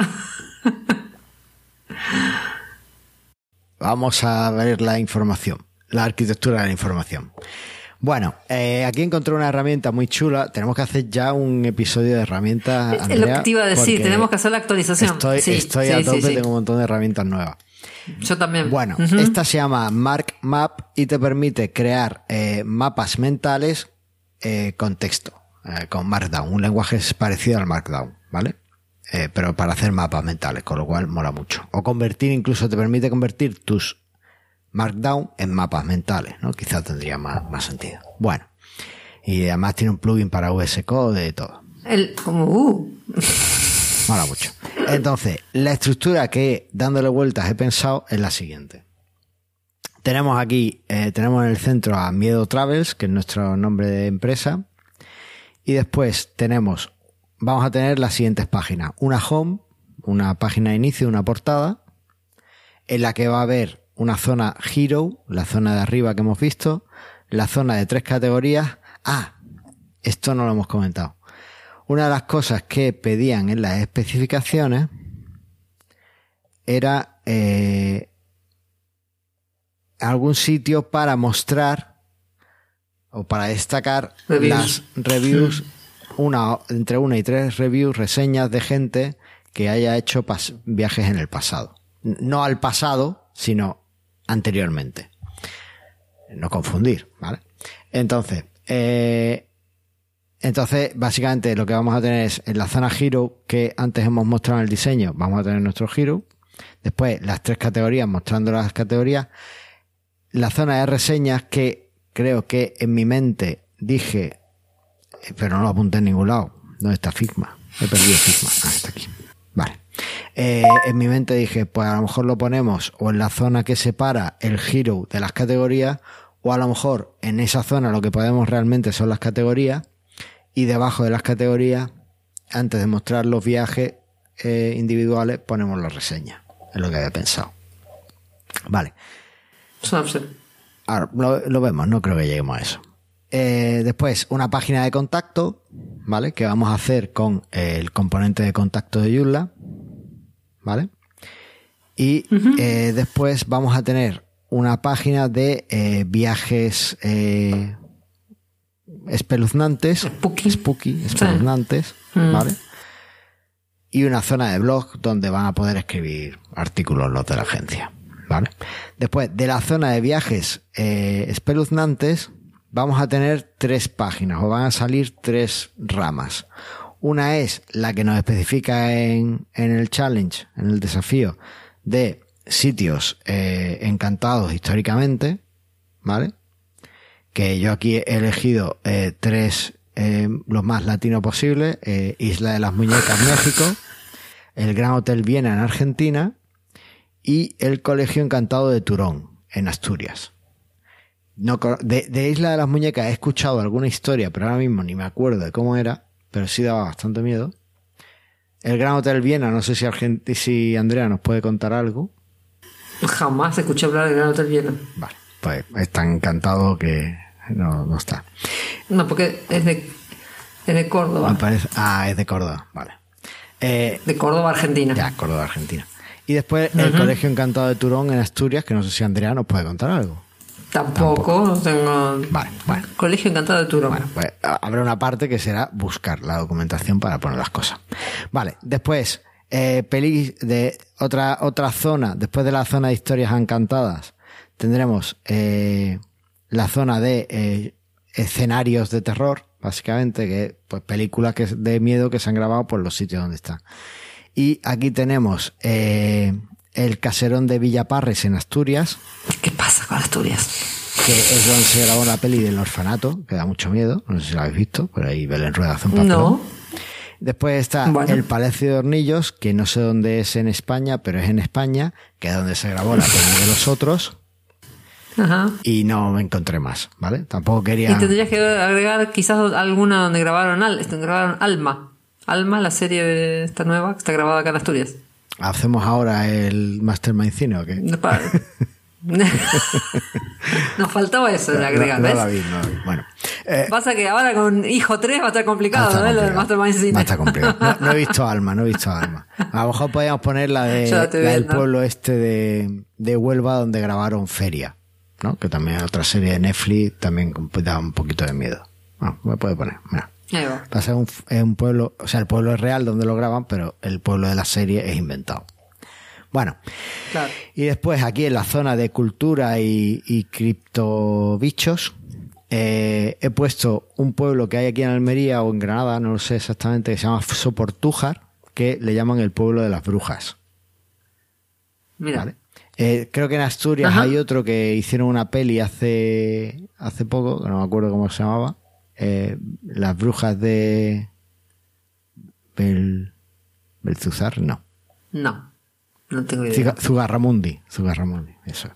Vamos a ver la información, la arquitectura de la información. Bueno, eh, aquí encontré una herramienta muy chula. Tenemos que hacer ya un episodio de herramientas. es lo que te iba a decir, tenemos que hacer la actualización. Estoy, estoy a tope, tengo un montón de herramientas nuevas. Yo también. Bueno, esta se llama Mark Map y te permite crear eh, mapas mentales eh, con texto, eh, con Markdown. Un lenguaje parecido al Markdown, ¿vale? pero para hacer mapas mentales, con lo cual mola mucho. O convertir, incluso te permite convertir tus Markdown en mapas mentales, ¿no? Quizás tendría más, más sentido. Bueno. Y además tiene un plugin para VS Code y todo. El, como, uh. Mola mucho. Entonces, la estructura que dándole vueltas he pensado es la siguiente. Tenemos aquí, eh, tenemos en el centro a Miedo Travels, que es nuestro nombre de empresa. Y después tenemos, vamos a tener las siguientes páginas. Una home, una página de inicio, una portada, en la que va a haber una zona hero, la zona de arriba que hemos visto, la zona de tres categorías. Ah, esto no lo hemos comentado una de las cosas que pedían en las especificaciones era eh, algún sitio para mostrar o para destacar las reviews, una, entre una y tres reviews, reseñas de gente que haya hecho viajes en el pasado. No al pasado, sino anteriormente. No confundir, ¿vale? Entonces, eh, entonces, básicamente lo que vamos a tener es en la zona Hero que antes hemos mostrado en el diseño, vamos a tener nuestro Hero. Después las tres categorías mostrando las categorías. La zona de reseñas que creo que en mi mente dije, eh, pero no lo apunté en ningún lado. ¿Dónde está Figma? He perdido Figma. Ah, está aquí. Vale. Eh, en mi mente dije, pues a lo mejor lo ponemos o en la zona que separa el Hero de las categorías, o a lo mejor en esa zona lo que podemos realmente son las categorías y debajo de las categorías, antes de mostrar los viajes eh, individuales, ponemos la reseña. Es lo que había pensado. Vale. Ahora, lo, vemos, no creo que lleguemos a eso. Eh, después, una página de contacto, ¿vale? Que vamos a hacer con el componente de contacto de Joomla, ¿vale? Y eh, después vamos a tener una página de viajes espeluznantes, spooky, espeluznantes, mm. ¿vale? Y una zona de blog donde van a poder escribir artículos los de la agencia, ¿vale? Después, de la zona de viajes eh, espeluznantes, vamos a tener tres páginas o van a salir tres ramas. Una es la que nos especifica en, en el challenge, en el desafío de sitios eh, encantados históricamente, ¿vale? Que yo aquí he elegido eh, tres, eh, los más latinos posibles, eh, Isla de las Muñecas, México, el Gran Hotel Viena en Argentina y el Colegio Encantado de Turón en Asturias. No, de, de, Isla de las Muñecas he escuchado alguna historia, pero ahora mismo ni me acuerdo de cómo era, pero sí daba bastante miedo. El Gran Hotel Viena, no sé si, si Andrea nos puede contar algo. Jamás escuché hablar del Gran Hotel Viena. Vale pues es tan encantado que no, no está. No, porque es de, es de Córdoba. ah, es de Córdoba, vale. Eh, de Córdoba, Argentina. Ya, Córdoba, Argentina. Y después el Colegio Encantado de Turón en Asturias, que no sé si Andrea nos puede contar algo. Tampoco, no tengo. Vale, bueno. Colegio Encantado de Turón. Bueno, pues habrá una parte que será buscar la documentación para poner las cosas. Vale, después, eh, pelis de otra, otra zona, después de la zona de historias encantadas, tendremos eh, la zona de eh, escenarios de terror, básicamente, que pues películas que, de miedo que se han grabado por los sitios donde están. Y aquí tenemos eh, el caserón de Villaparres en Asturias, ¿Qué pasa con Asturias? que es donde se grabó la peli del orfanato, que da mucho miedo, no sé si lo habéis visto, pero ahí Belén Rueda hace un papel. No. Después está Bueno. el Palacio de Hornillos, que no sé dónde es en España, pero es en España, que es donde se grabó la peli de los otros, Ajá. y no me encontré más, ¿vale? Tampoco quería... Y tendrías que agregar quizás alguna donde grabaron, Al grabaron Alma. Alma, la serie de esta nueva, que está grabada acá en Asturias. ¿Hacemos ahora el Mastermind Cine o qué? No pa- Nos faltaba eso de agregar, no, no ¿ves? la vi, no la vi. Bueno, eh, Pasa que ahora con Hijo 3 va a estar complicado, ¿ves? Lo del. Mastermind Cine. Va a estar complicado. No, no he visto Alma, no he visto Alma. A lo mejor podríamos poner la, de, la del pueblo este de, de Huelva donde grabaron Feria, ¿no? Que también otra serie de Netflix, también da un poquito de miedo. No, me puede poner, mira. Pasa un, es un pueblo, o sea, el pueblo es real donde lo graban, pero el pueblo de la serie es inventado. Bueno, Claro. y después aquí en la zona de cultura y, y criptobichos, eh, he puesto un pueblo que hay aquí en Almería o en Granada, no lo sé exactamente, que se llama Soportújar, que le llaman el pueblo de las brujas. Mira. ¿vale? Eh, creo que en Asturias Ajá. hay otro que hicieron una peli hace, hace poco, que no me acuerdo cómo se llamaba. eh, las brujas de Bel, Belzuzar, no. No. No tengo idea. Zugarramundi, Zugarramundi, eso. es.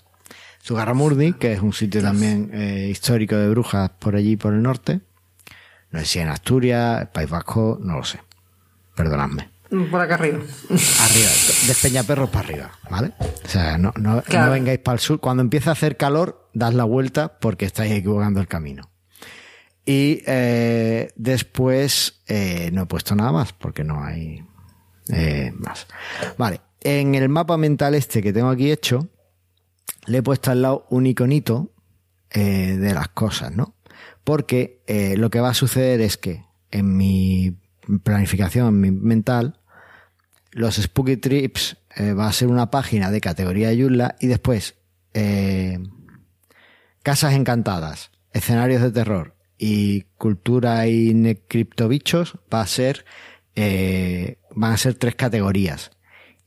Zugarramundi, que es un sitio también eh, histórico de brujas por allí, por el norte. No sé si en Asturias, País Vasco, no lo sé. Perdonadme. Por acá arriba. Arriba, de Peñaperros para arriba, ¿vale? O sea, no, no, Claro. no vengáis para el sur. Cuando empieza a hacer calor, dad la vuelta porque estáis equivocando el camino. Y eh, después eh, no he puesto nada más porque no hay eh, más. Vale, en el mapa mental este que tengo aquí hecho, le he puesto al lado un iconito de las cosas, ¿no? Porque lo que va a suceder es que en mi planificación, mental, los Spooky Trips eh, va a ser una página de categoría Joomla y después eh, casas encantadas, escenarios de terror y cultura y criptobichos va a ser eh, van a ser tres categorías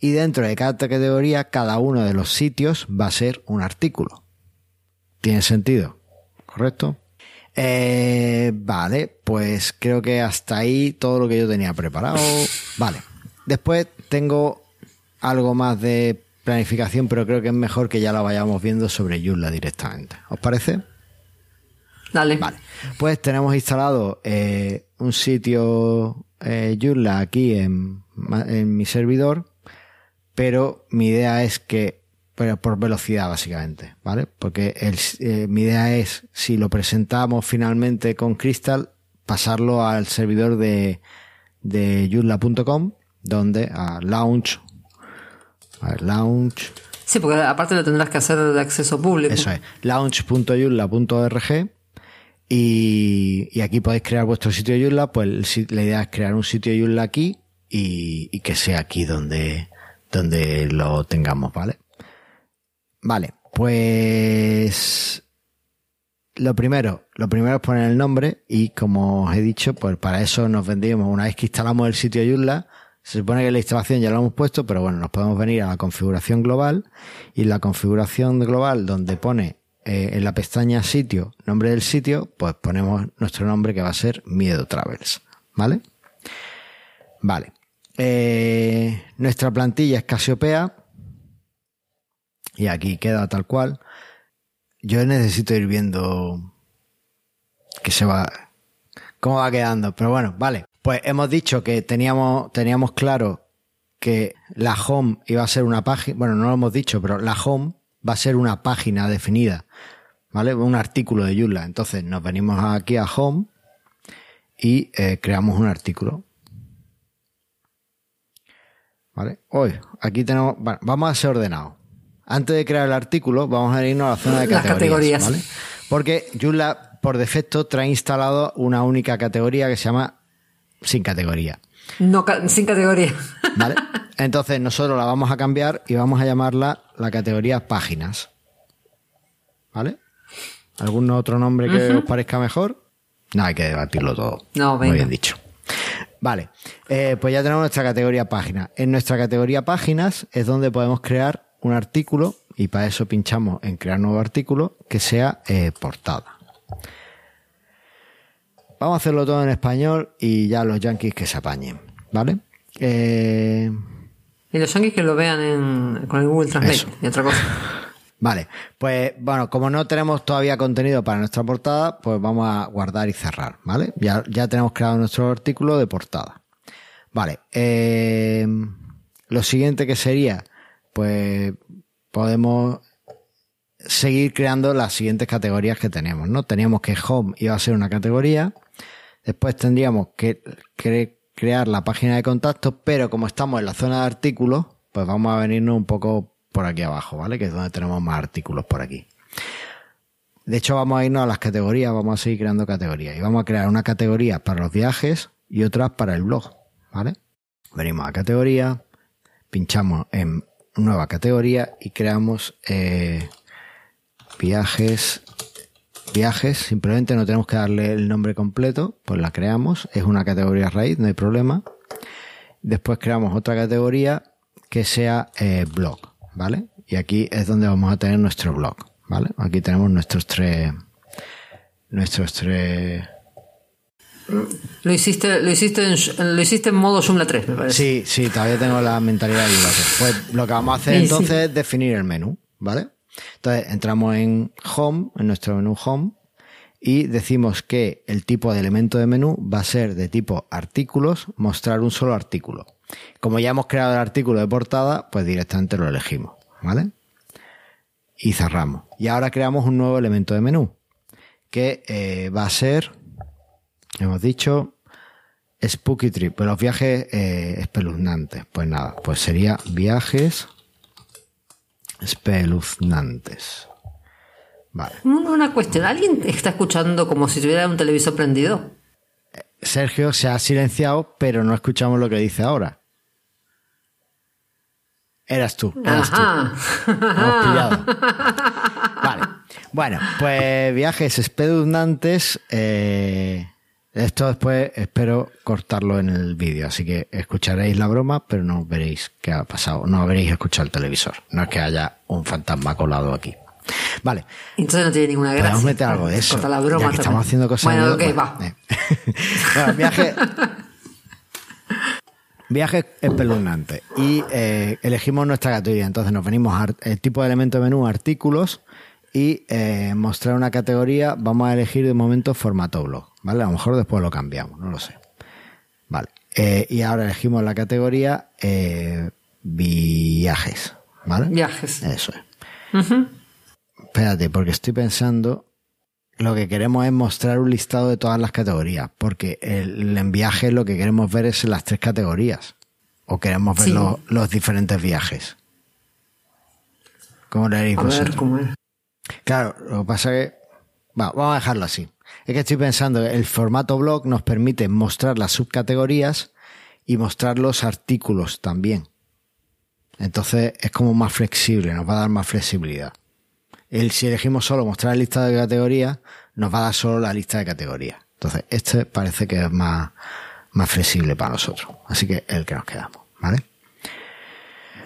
y dentro de cada categoría cada uno de los sitios va a ser un artículo. ¿Tiene sentido? ¿Correcto? Eh, vale, pues creo que hasta ahí todo lo que yo tenía preparado. Vale. Después tengo algo más de planificación, pero creo que es mejor que ya la vayamos viendo sobre Joomla directamente. ¿Os parece? Dale. Vale. Pues tenemos instalado eh, un sitio eh, Joomla aquí en, en mi servidor, pero mi idea es que, pero por velocidad básicamente, ¿vale? Porque el, eh, mi idea es, si lo presentamos finalmente con Crystal, pasarlo al servidor de, de joomla.com, donde a launch, a ver, launch, Sí, porque aparte lo tendrás que hacer de acceso público. eso es, launch.joomla.org y, y aquí podéis crear vuestro sitio de Joomla, pues la idea es crear un sitio de Joomla aquí y, y que sea aquí donde, donde lo tengamos, ¿vale? Vale, pues lo primero, lo primero es poner el nombre y como os he dicho, pues para eso nos vendríamos, una vez que instalamos el sitio Joomla, se supone que la instalación ya lo hemos puesto, pero bueno, nos podemos venir a la configuración global y la configuración global donde pone eh, en la pestaña sitio, nombre del sitio, pues ponemos nuestro nombre que va a ser Miedo Travels, ¿vale? Vale. Eh, nuestra plantilla es Casiopea y aquí queda tal cual. Yo necesito ir viendo que se va, cómo va quedando, pero bueno, vale. Pues hemos dicho que teníamos, teníamos claro que la home iba a ser una página, bueno, no lo hemos dicho, pero la home va a ser una página definida, ¿vale? Un artículo de Joomla. Entonces nos venimos aquí a home y eh, creamos un artículo. ¿Vale? Hoy, aquí tenemos, bueno, vamos a ser ordenados. Antes de crear el artículo, vamos a irnos a la zona de Las categorías. categorías. ¿vale? Porque Joomla, por defecto, trae instalado una única categoría que se llama sin categoría. No, sin categoría. ¿Vale? Entonces nosotros la vamos a cambiar y vamos a llamarla la categoría páginas. ¿Vale? ¿Algún otro nombre que os parezca mejor? No, hay que debatirlo todo. No, Muy venga. bien dicho. Vale, eh, pues ya tenemos nuestra categoría página. En nuestra categoría páginas es donde podemos crear un artículo y para eso pinchamos en crear nuevo artículo que sea eh, portada. Vamos a hacerlo todo en español y ya los yankees que se apañen, ¿vale? Eh, Y los yankees que lo vean en, con el Google Translate Eso. y otra cosa. Vale, pues bueno, como no tenemos todavía contenido para nuestra portada, pues vamos a guardar y cerrar, ¿vale? Ya, ya tenemos creado nuestro artículo de portada. Vale, eh, lo siguiente que sería, pues podemos seguir creando las siguientes categorías que tenemos, ¿no? Teníamos que Home iba a ser una categoría, después tendríamos que cre- crear la página de contacto, pero como estamos en la zona de artículos, pues vamos a venirnos un poco por aquí abajo, ¿vale? Que es donde tenemos más artículos por aquí. De hecho, vamos a irnos a las categorías, vamos a seguir creando categorías. Y vamos a crear una categoría para los viajes y otra para el blog, ¿vale? Venimos a categoría, pinchamos en nueva categoría y creamos eh, viajes. Viajes, simplemente no tenemos que darle el nombre completo, pues la creamos, es una categoría raíz, no hay problema. Después creamos otra categoría que sea eh, blog, ¿vale? Y aquí es donde vamos a tener nuestro blog, ¿vale? Aquí tenemos nuestros tres, nuestros tres, Lo hiciste, lo hiciste en, lo hiciste en modo Joomla 3, me parece. Sí, sí, todavía tengo la mentalidad de Joomla. Pues lo que vamos a hacer Sí, sí. entonces es definir el menú, ¿vale? Entonces entramos en Home, en nuestro menú Home, y decimos que el tipo de elemento de menú va a ser de tipo artículos, mostrar un solo artículo. Como ya hemos creado el artículo de portada, pues directamente lo elegimos, ¿vale? Y cerramos. Y ahora creamos un nuevo elemento de menú, que eh, va a ser, hemos dicho, Spooky Trip, pero los viajes eh, espeluznantes. Pues nada, pues sería viajes espeluznantes. Vale. Una cuestión, ¿alguien está escuchando como si tuviera un televisor prendido? Sergio se ha silenciado, pero no escuchamos lo que dice ahora. Eras tú, eras tú. Ajá. Hemos pillado. Vale. Bueno, pues viajes espeluznantes. eh, esto después espero cortarlo en el vídeo, así que escucharéis la broma, pero no veréis qué ha pasado. No veréis escuchar el televisor. No es que haya un fantasma colado aquí. Vale. Entonces no tiene ninguna gracia. Podemos meter algo de eso. Corta la broma ya que también. estamos haciendo cosas. Bueno, ok, va. eh. bueno, viaje. Viaje espeluznante. Y eh, elegimos nuestra categoría. Entonces nos venimos el tipo de elemento de menú, artículos. Y eh, mostrar una categoría. Vamos a elegir de momento formato blog. ¿Vale? A lo mejor después lo cambiamos, no lo sé. Vale. Eh, y ahora elegimos la categoría eh, viajes. ¿Vale? Viajes. Eso es. Espérate, porque estoy pensando. Lo que queremos es mostrar un listado de todas las categorías. Porque el, en viaje lo que queremos ver es las tres categorías. O queremos ver Sí. los, los diferentes viajes. ¿Cómo lo haréis A ver vosotros? cómo es. Claro, lo que pasa es que. Va, vamos a dejarlo así. Es que estoy pensando el formato blog nos permite mostrar las subcategorías y mostrar los artículos también. Entonces es como más flexible, nos va a dar más flexibilidad. El, si elegimos solo mostrar el listado de categorías, nos va a dar solo la lista de categorías. Entonces, este parece que es más, más flexible para nosotros. Así que el que nos quedamos, ¿vale?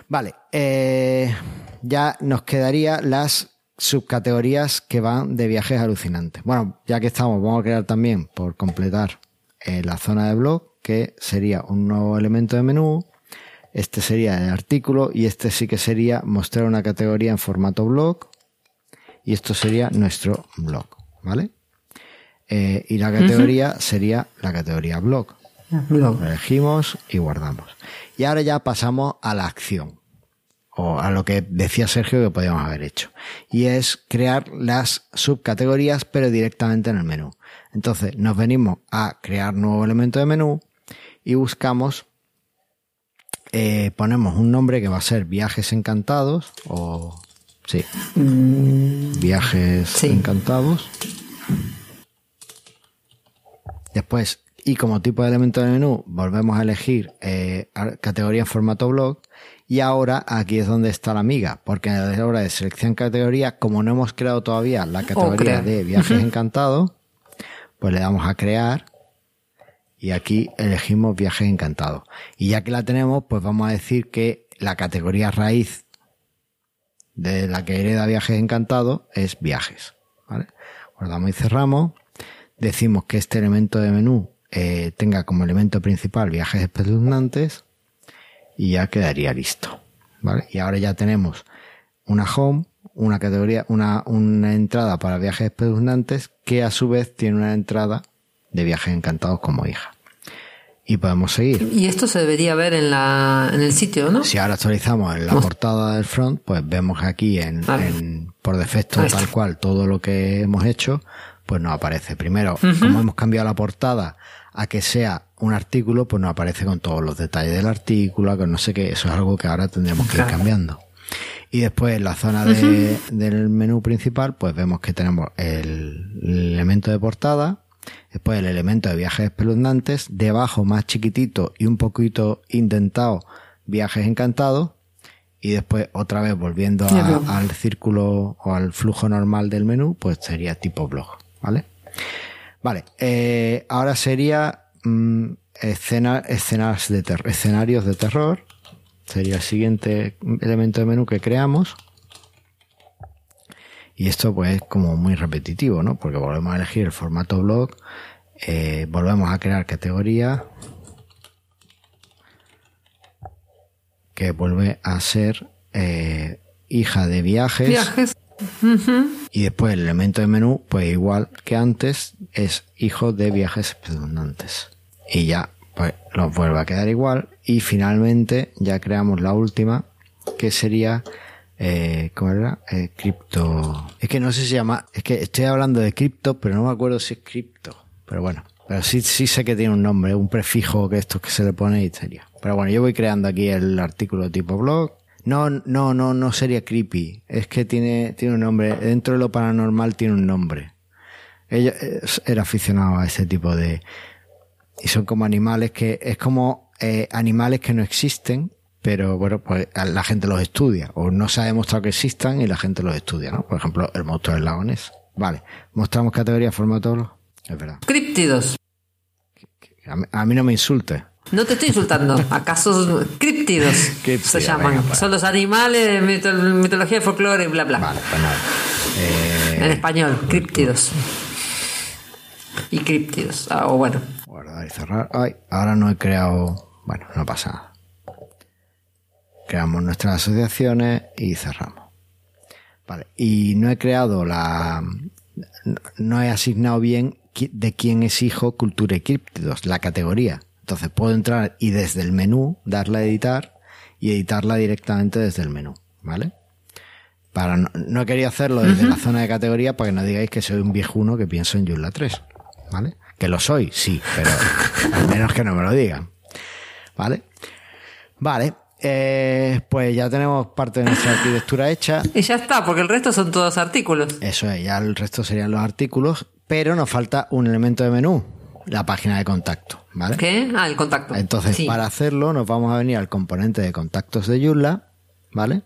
Vale, eh, ya nos quedaría las subcategorías que van de viajes alucinantes. Bueno, ya que estamos, vamos a crear también, por completar, eh, la zona de blog, que sería un nuevo elemento de menú. Este sería el artículo y este sí que sería mostrar una categoría en formato blog. Y esto sería nuestro blog, ¿vale? Eh, y la categoría sería la categoría blog. Blog. Lo elegimos y guardamos. Y ahora ya pasamos a la acción. O a lo que decía Sergio que podíamos haber hecho. Y es crear las subcategorías, pero directamente en el menú. Entonces, nos venimos a crear nuevo elemento de menú y buscamos, eh, ponemos un nombre que va a ser viajes encantados o Sí. Viajes sí. encantados. Después, y como tipo de elemento del menú, volvemos a elegir eh, categoría en formato blog. Y ahora aquí es donde está la amiga, porque a la hora de selección categoría, como no hemos creado todavía la categoría crear. de viajes encantados, pues le damos a crear y aquí elegimos viajes encantados. Y ya que la tenemos, pues vamos a decir que la categoría raíz de la que hereda viajes encantados es viajes. ¿vale? Guardamos y cerramos. Decimos que este elemento de menú eh, tenga como elemento principal viajes espeluznantes y ya quedaría listo. ¿vale? Y ahora ya tenemos una home, una categoría, una, una entrada para viajes espeluznantes que a su vez tiene una entrada de viajes encantados como hija. Y podemos seguir. Y esto se debería ver en, la, en el sitio, ¿no? Si ahora actualizamos en la portada del front, pues vemos aquí en, en- por defecto Ahí está. tal cual todo lo que hemos hecho, pues nos aparece. Primero, como hemos cambiado la portada a que sea un artículo, pues nos aparece con todos los detalles del artículo, con no sé qué, eso es algo que ahora tendremos que ir cambiando. Y después en la zona de- del menú principal, pues vemos que tenemos el, el elemento de portada, después el elemento de viajes espeluznantes, debajo más chiquitito y un poquito indentado, viajes encantados, y después otra vez volviendo a- al círculo o al flujo normal del menú, pues sería tipo blog, ¿vale? Vale, eh, ahora sería mm, escena, escenas de escenarios de terror. Sería el siguiente elemento de menú que creamos. Y esto pues es como muy repetitivo, ¿no? Porque volvemos a elegir el formato blog, eh, volvemos a crear categoría que vuelve a ser eh, hija de viajes. Viajes. Y después el elemento de menú, pues igual que antes, es hijo de viajes espeluznantes. Y ya, pues nos vuelve a quedar igual. Y finalmente ya creamos la última, que sería, eh, ¿cómo era? Eh, cripto. Es que no sé si se llama, es que estoy hablando de cripto, pero no me acuerdo si es cripto. Pero bueno, pero sí, sí sé que tiene un nombre, un prefijo que esto que se le pone y sería. Pero bueno, yo voy creando aquí el artículo tipo blog. No, no, no, no sería creepy. Es que tiene, tiene un nombre. Dentro de lo paranormal tiene un nombre. Ella era aficionado a ese tipo de... Y son como animales que... Es como eh, animales que no existen, pero bueno, pues la gente los estudia. O no se ha demostrado que existan y la gente los estudia, ¿no? Por ejemplo, el monstruo del lago Ness. Vale. Mostramos categoría, formato... Es verdad. Críptidos. A mí, a mí no me insulte. No te estoy insultando. ¿Acaso críptidos se llaman? venga. Son los animales de mito- mitología, folclore y bla bla. Vale, pues nada. Eh, En español, críptidos. Y críptidos. Ah, o bueno. Guardar y cerrar. Ay, ahora no he creado. Bueno, no pasa nada. Creamos nuestras asociaciones y cerramos. Vale. Y no he creado la. No he asignado bien de quién es hijo cultura y críptidos, la categoría. Entonces puedo entrar y desde el menú darle a editar y editarla directamente desde el menú. ¿Vale? Para no, no he querido hacerlo desde la zona de categoría para que no digáis que soy un viejuno que pienso en Joomla 3. ¿Vale? Que lo soy, sí, pero al menos que no me lo digan. ¿Vale? Vale. eh, pues ya tenemos parte de nuestra arquitectura hecha. Y ya está, porque el resto son todos artículos. Eso es, ya el resto serían los artículos, pero nos falta un elemento de menú, la página de contacto. ¿Vale? ¿Qué? Ah, el contacto. Entonces, Sí. para hacerlo, nos vamos a venir al componente de contactos de Joomla, ¿vale?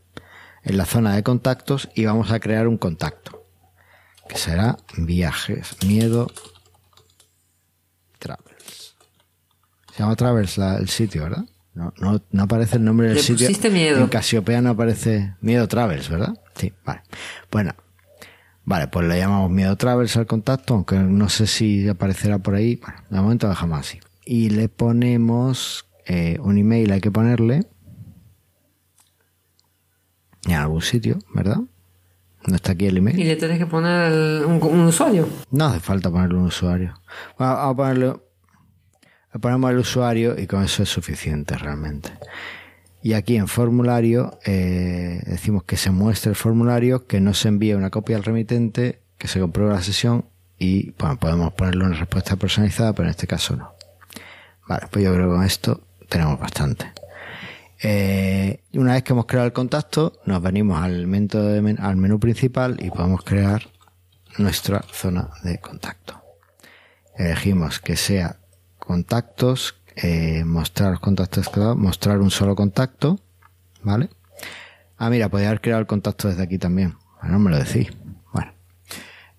En la zona de contactos y vamos a crear un contacto, que será viajes, miedo, travels. Se llama travels la- el sitio, ¿verdad? No, no, no aparece el nombre del Le sitio. miedo. En Casiopea no aparece miedo travels, ¿verdad? Sí, vale. Bueno, Vale, pues le llamamos Miedo Travels al contacto, aunque no sé si aparecerá por ahí. Bueno, de momento dejamos así. Y le ponemos eh, un email, hay que ponerle en algún sitio, ¿verdad? No está aquí el Y email. le tenés que poner el- un, un usuario. No hace falta ponerle un usuario. Bueno, vamos a ponerle, le ponemos el usuario y con eso es suficiente realmente. Y aquí en formulario eh, decimos que se muestre el formulario, que no se envíe una copia al remitente, que se compruebe la sesión y podemos ponerle una respuesta personalizada, pero en este caso no. Vale, pues yo creo que con esto tenemos bastante. Eh, una vez que hemos creado el contacto, nos venimos al menú, al menú principal y podemos crear nuestra zona de contacto. Elegimos que sea contactos, eh, mostrar los contactos mostrar un solo contacto, ¿vale? Ah, mira, podría haber creado el contacto desde aquí también. Bueno, no me lo decís. Bueno.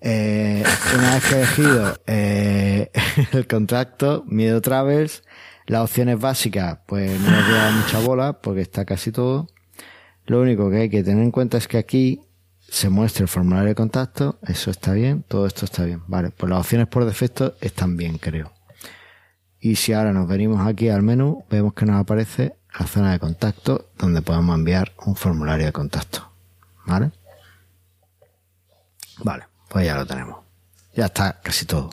Eh, una vez que he elegido eh, el contacto, Miedo Travels, las opciones básicas, pues no os voy mucha bola porque está casi todo. Lo único que hay que tener en cuenta es que aquí se muestra el formulario de contacto, eso está bien, todo esto está bien. Vale, pues las opciones por defecto están bien, creo. Y si ahora nos venimos aquí al menú, vemos que nos aparece la zona de contacto donde podemos enviar un formulario de contacto. ¿Vale? Vale, pues ya lo tenemos. Ya está casi todo.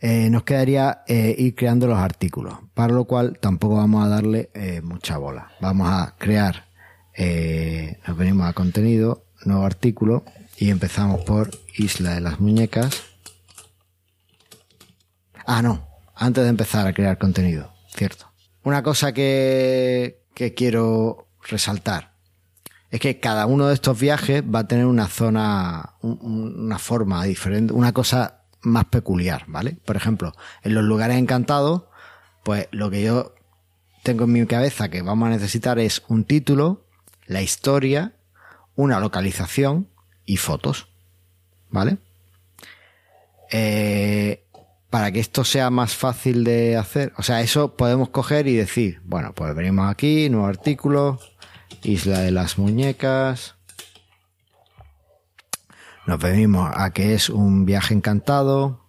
Eh, nos quedaría eh, ir creando los artículos, para lo cual tampoco vamos a darle eh, mucha bola. Vamos a crear, nos venimos a contenido, nuevo artículo y empezamos por Isla de las Muñecas. Ah, no, antes de empezar a crear contenido, cierto. Una cosa que, que quiero resaltar es que cada uno de estos viajes va a tener una zona, una forma diferente, una cosa más peculiar, ¿vale? Por ejemplo, en los lugares encantados, pues lo que yo tengo en mi cabeza que vamos a necesitar es un título, la historia, una localización y fotos, ¿vale? Eh, para que esto sea más fácil de hacer. O sea, eso podemos coger y decir, bueno, pues venimos aquí, nuevo artículo, Isla de las Muñecas. Nos venimos a que es un viaje encantado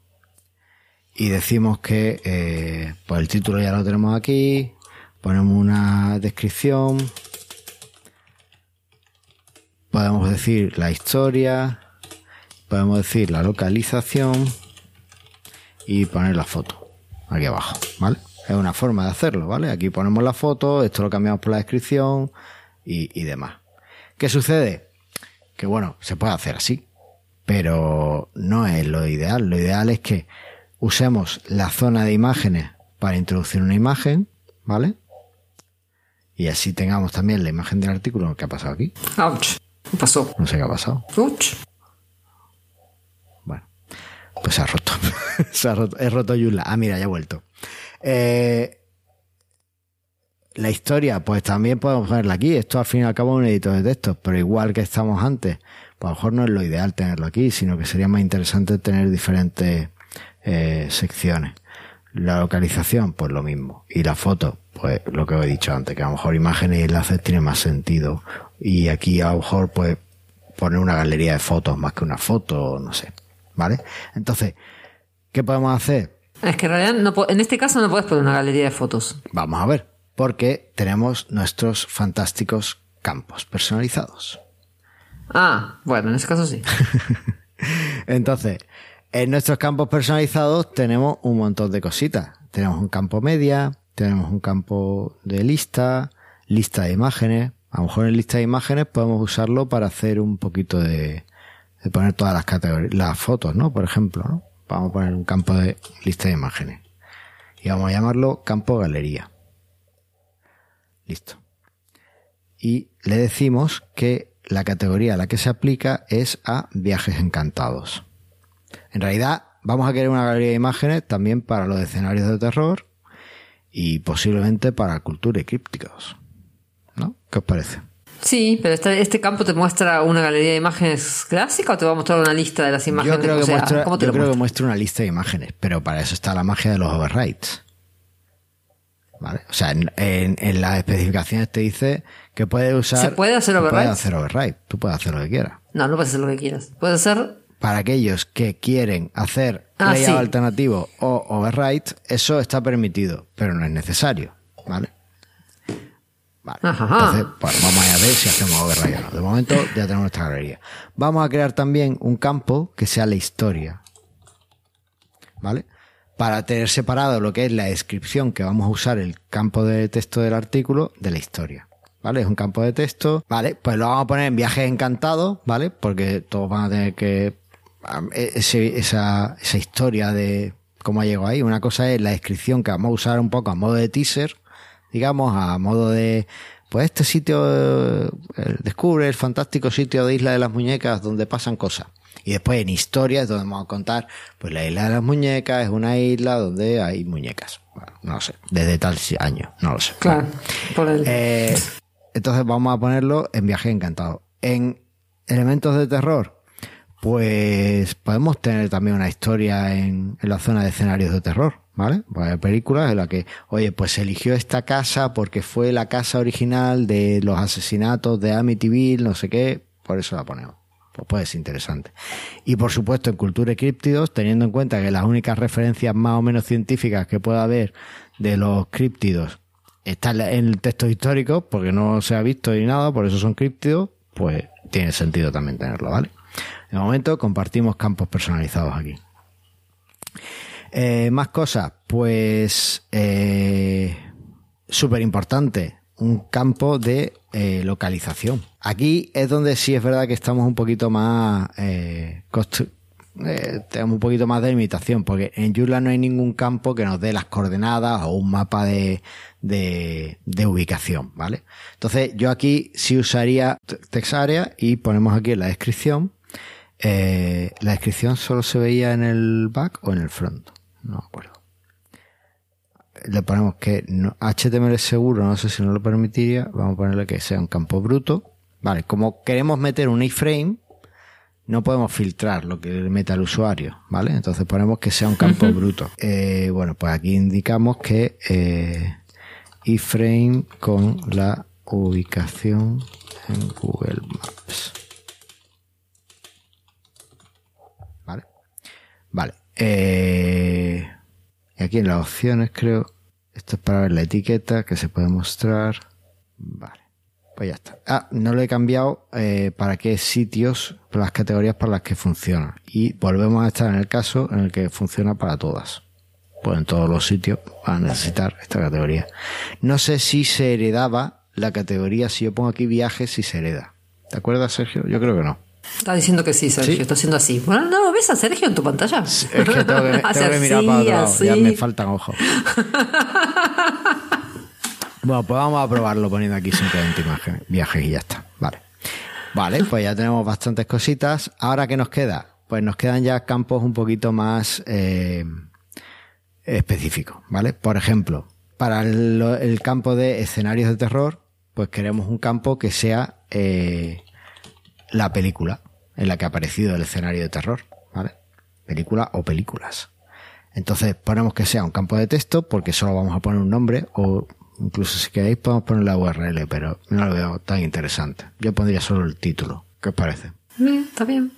y decimos que eh, pues el título ya lo tenemos aquí, ponemos una descripción, podemos decir la historia, podemos decir la localización y poner la foto aquí abajo, ¿vale? Es una forma de hacerlo, ¿vale? Aquí ponemos la foto, esto lo cambiamos por la descripción y, demás. ¿Qué sucede? Que bueno, se puede hacer así, pero no es lo ideal. Lo ideal es que usemos la zona de imágenes para introducir una imagen, ¿vale? Y así tengamos también la imagen del artículo que ha pasado aquí. Ouch. ¿Qué pasó? No sé qué ha pasado. Ouch. Pues se ha roto. se ha roto. He roto Yula. Ah, mira, ya ha vuelto. Eh, la historia, pues también podemos ponerla aquí. Esto al fin y al cabo es un editor de textos, pero igual que estamos antes, pues a lo mejor no es lo ideal tenerlo aquí, sino que sería más interesante tener diferentes eh, secciones. La localización, pues lo mismo. Y la foto, pues lo que he dicho antes, que a lo mejor imágenes y enlaces tiene más sentido. Y aquí a lo mejor, pues, poner una galería de fotos más que una foto, no sé. ¿Vale? Entonces, ¿qué podemos hacer? Es que en realidad no, en este caso no puedes poner una galería de fotos. Vamos a ver, porque tenemos nuestros fantásticos campos personalizados. Ah, bueno, en ese caso sí. Entonces, en nuestros campos personalizados tenemos un montón de cositas. Tenemos un campo media, tenemos un campo de lista, lista de imágenes. A lo mejor en lista de imágenes podemos usarlo para hacer un poquito de, de poner todas las categorías, las fotos, ¿no? Por ejemplo, ¿no? Vamos a poner un campo de lista de imágenes. Y vamos a llamarlo campo galería. Listo. Y le decimos que la categoría a la que se aplica es a viajes encantados. En realidad, vamos a querer una galería de imágenes también para los escenarios de terror y posiblemente para cultura y crípticos. ¿No? ¿Qué os parece? Sí, pero este, este, campo te muestra una galería de imágenes clásica o te va a mostrar una lista de las imágenes. Yo creo, que, muestra, yo creo que muestra una lista de imágenes, pero para eso está la magia de los overrides. ¿Vale? O sea, en, en, las especificaciones te dice que puedes usar. ¿Se puede hacer override? Puedes hacer override. Tú puedes hacer lo que quieras. No, no puedes hacer lo que quieras. Puedes hacer. Para aquellos que quieren hacer ah, layout alternativo o override, eso está permitido, pero no es necesario. ¿Vale? Vale. Entonces, pues vamos a ver si hacemos override o no. De momento ya tenemos nuestra galería. Vamos a crear también un campo que sea la historia. ¿Vale? Para tener separado lo que es la descripción que vamos a usar el campo de texto del artículo de la historia. ¿Vale? Es un campo de texto. ¿Vale? Pues lo vamos a poner en viajes encantados, ¿vale? Porque todos van a tener que esa, esa historia de cómo ha llegado ahí. Una cosa es la descripción que vamos a usar un poco a modo de teaser digamos, a modo de pues este sitio, eh, descubre el fantástico sitio de Isla de las Muñecas donde pasan cosas. Y después en historias donde vamos a contar, pues la isla de las muñecas es una isla donde hay muñecas. Bueno, no lo sé, desde tal año, no lo sé. Claro, por el... Eh, entonces vamos a ponerlo en viaje encantado. En elementos de terror, pues podemos tener también una historia en, en la zona de escenarios de terror, ¿vale? Pues hay películas en las que, oye, pues se eligió esta casa porque fue la casa original de los asesinatos de Amityville, no sé qué, por eso la ponemos pues puede ser interesante. Y por supuesto en Cultura y Críptidos, teniendo en cuenta que las únicas referencias más o menos científicas que pueda haber de los críptidos están en el texto histórico, porque no se ha visto ni nada, por eso son críptidos, pues tiene sentido también tenerlo, ¿vale? De momento compartimos campos personalizados aquí. Eh, más cosas, pues eh, súper importante, un campo de eh, localización. Aquí es donde sí es verdad que estamos un poquito más eh, tenemos un poquito más de limitación, porque en Joomla no hay ningún campo que nos dé las coordenadas o un mapa de, de, ubicación, ¿vale? Entonces yo aquí sí usaría text area y ponemos aquí en la descripción. La descripción solo se veía en el back o en el front, no me acuerdo le ponemos que no, HTML seguro, no sé si nos lo permitiría, vamos a ponerle que sea un campo bruto. Vale, como queremos meter un iframe, no podemos filtrar lo que le meta el usuario, ¿vale? Entonces ponemos que sea un campo bruto. Eh, bueno, pues aquí indicamos que eh, iframe con la ubicación en Google Maps. Vale. Vale. Eh, aquí en las opciones creo, esto es para ver la etiqueta que se puede mostrar. Vale, pues ya está. Ah, no lo he cambiado eh, para qué sitios, las categorías para las que funciona. Y volvemos a estar en el caso en el que funciona para todas. Pues en todos los sitios van a necesitar esta categoría. No sé si se heredaba la categoría, si yo pongo aquí viajes, si se hereda. ¿Te acuerdas, Sergio? Yo creo que no. Está diciendo que sí, Sergio, está haciendo así. Bueno, no, ¿ves a Sergio en tu pantalla? Es que tengo que, tengo que mirar para otro lado, ya me faltan ojos. bueno, pues vamos a probarlo poniendo aquí simplemente imágenes, viajes y ya está. Vale. Vale, pues ya tenemos bastantes cositas. Ahora, ¿qué nos queda? Pues nos quedan ya campos un poquito más eh, específicos, ¿vale? Por ejemplo, para el, el, campo de escenarios de terror, pues queremos un campo que sea eh, la película en la que ha aparecido el escenario de terror, ¿vale? Película o películas. Entonces ponemos que sea un campo de texto porque solo vamos a poner un nombre o incluso si queréis podemos poner la URL, pero no lo veo tan interesante. Yo pondría solo el título. ¿Qué os parece? Bien, está bien.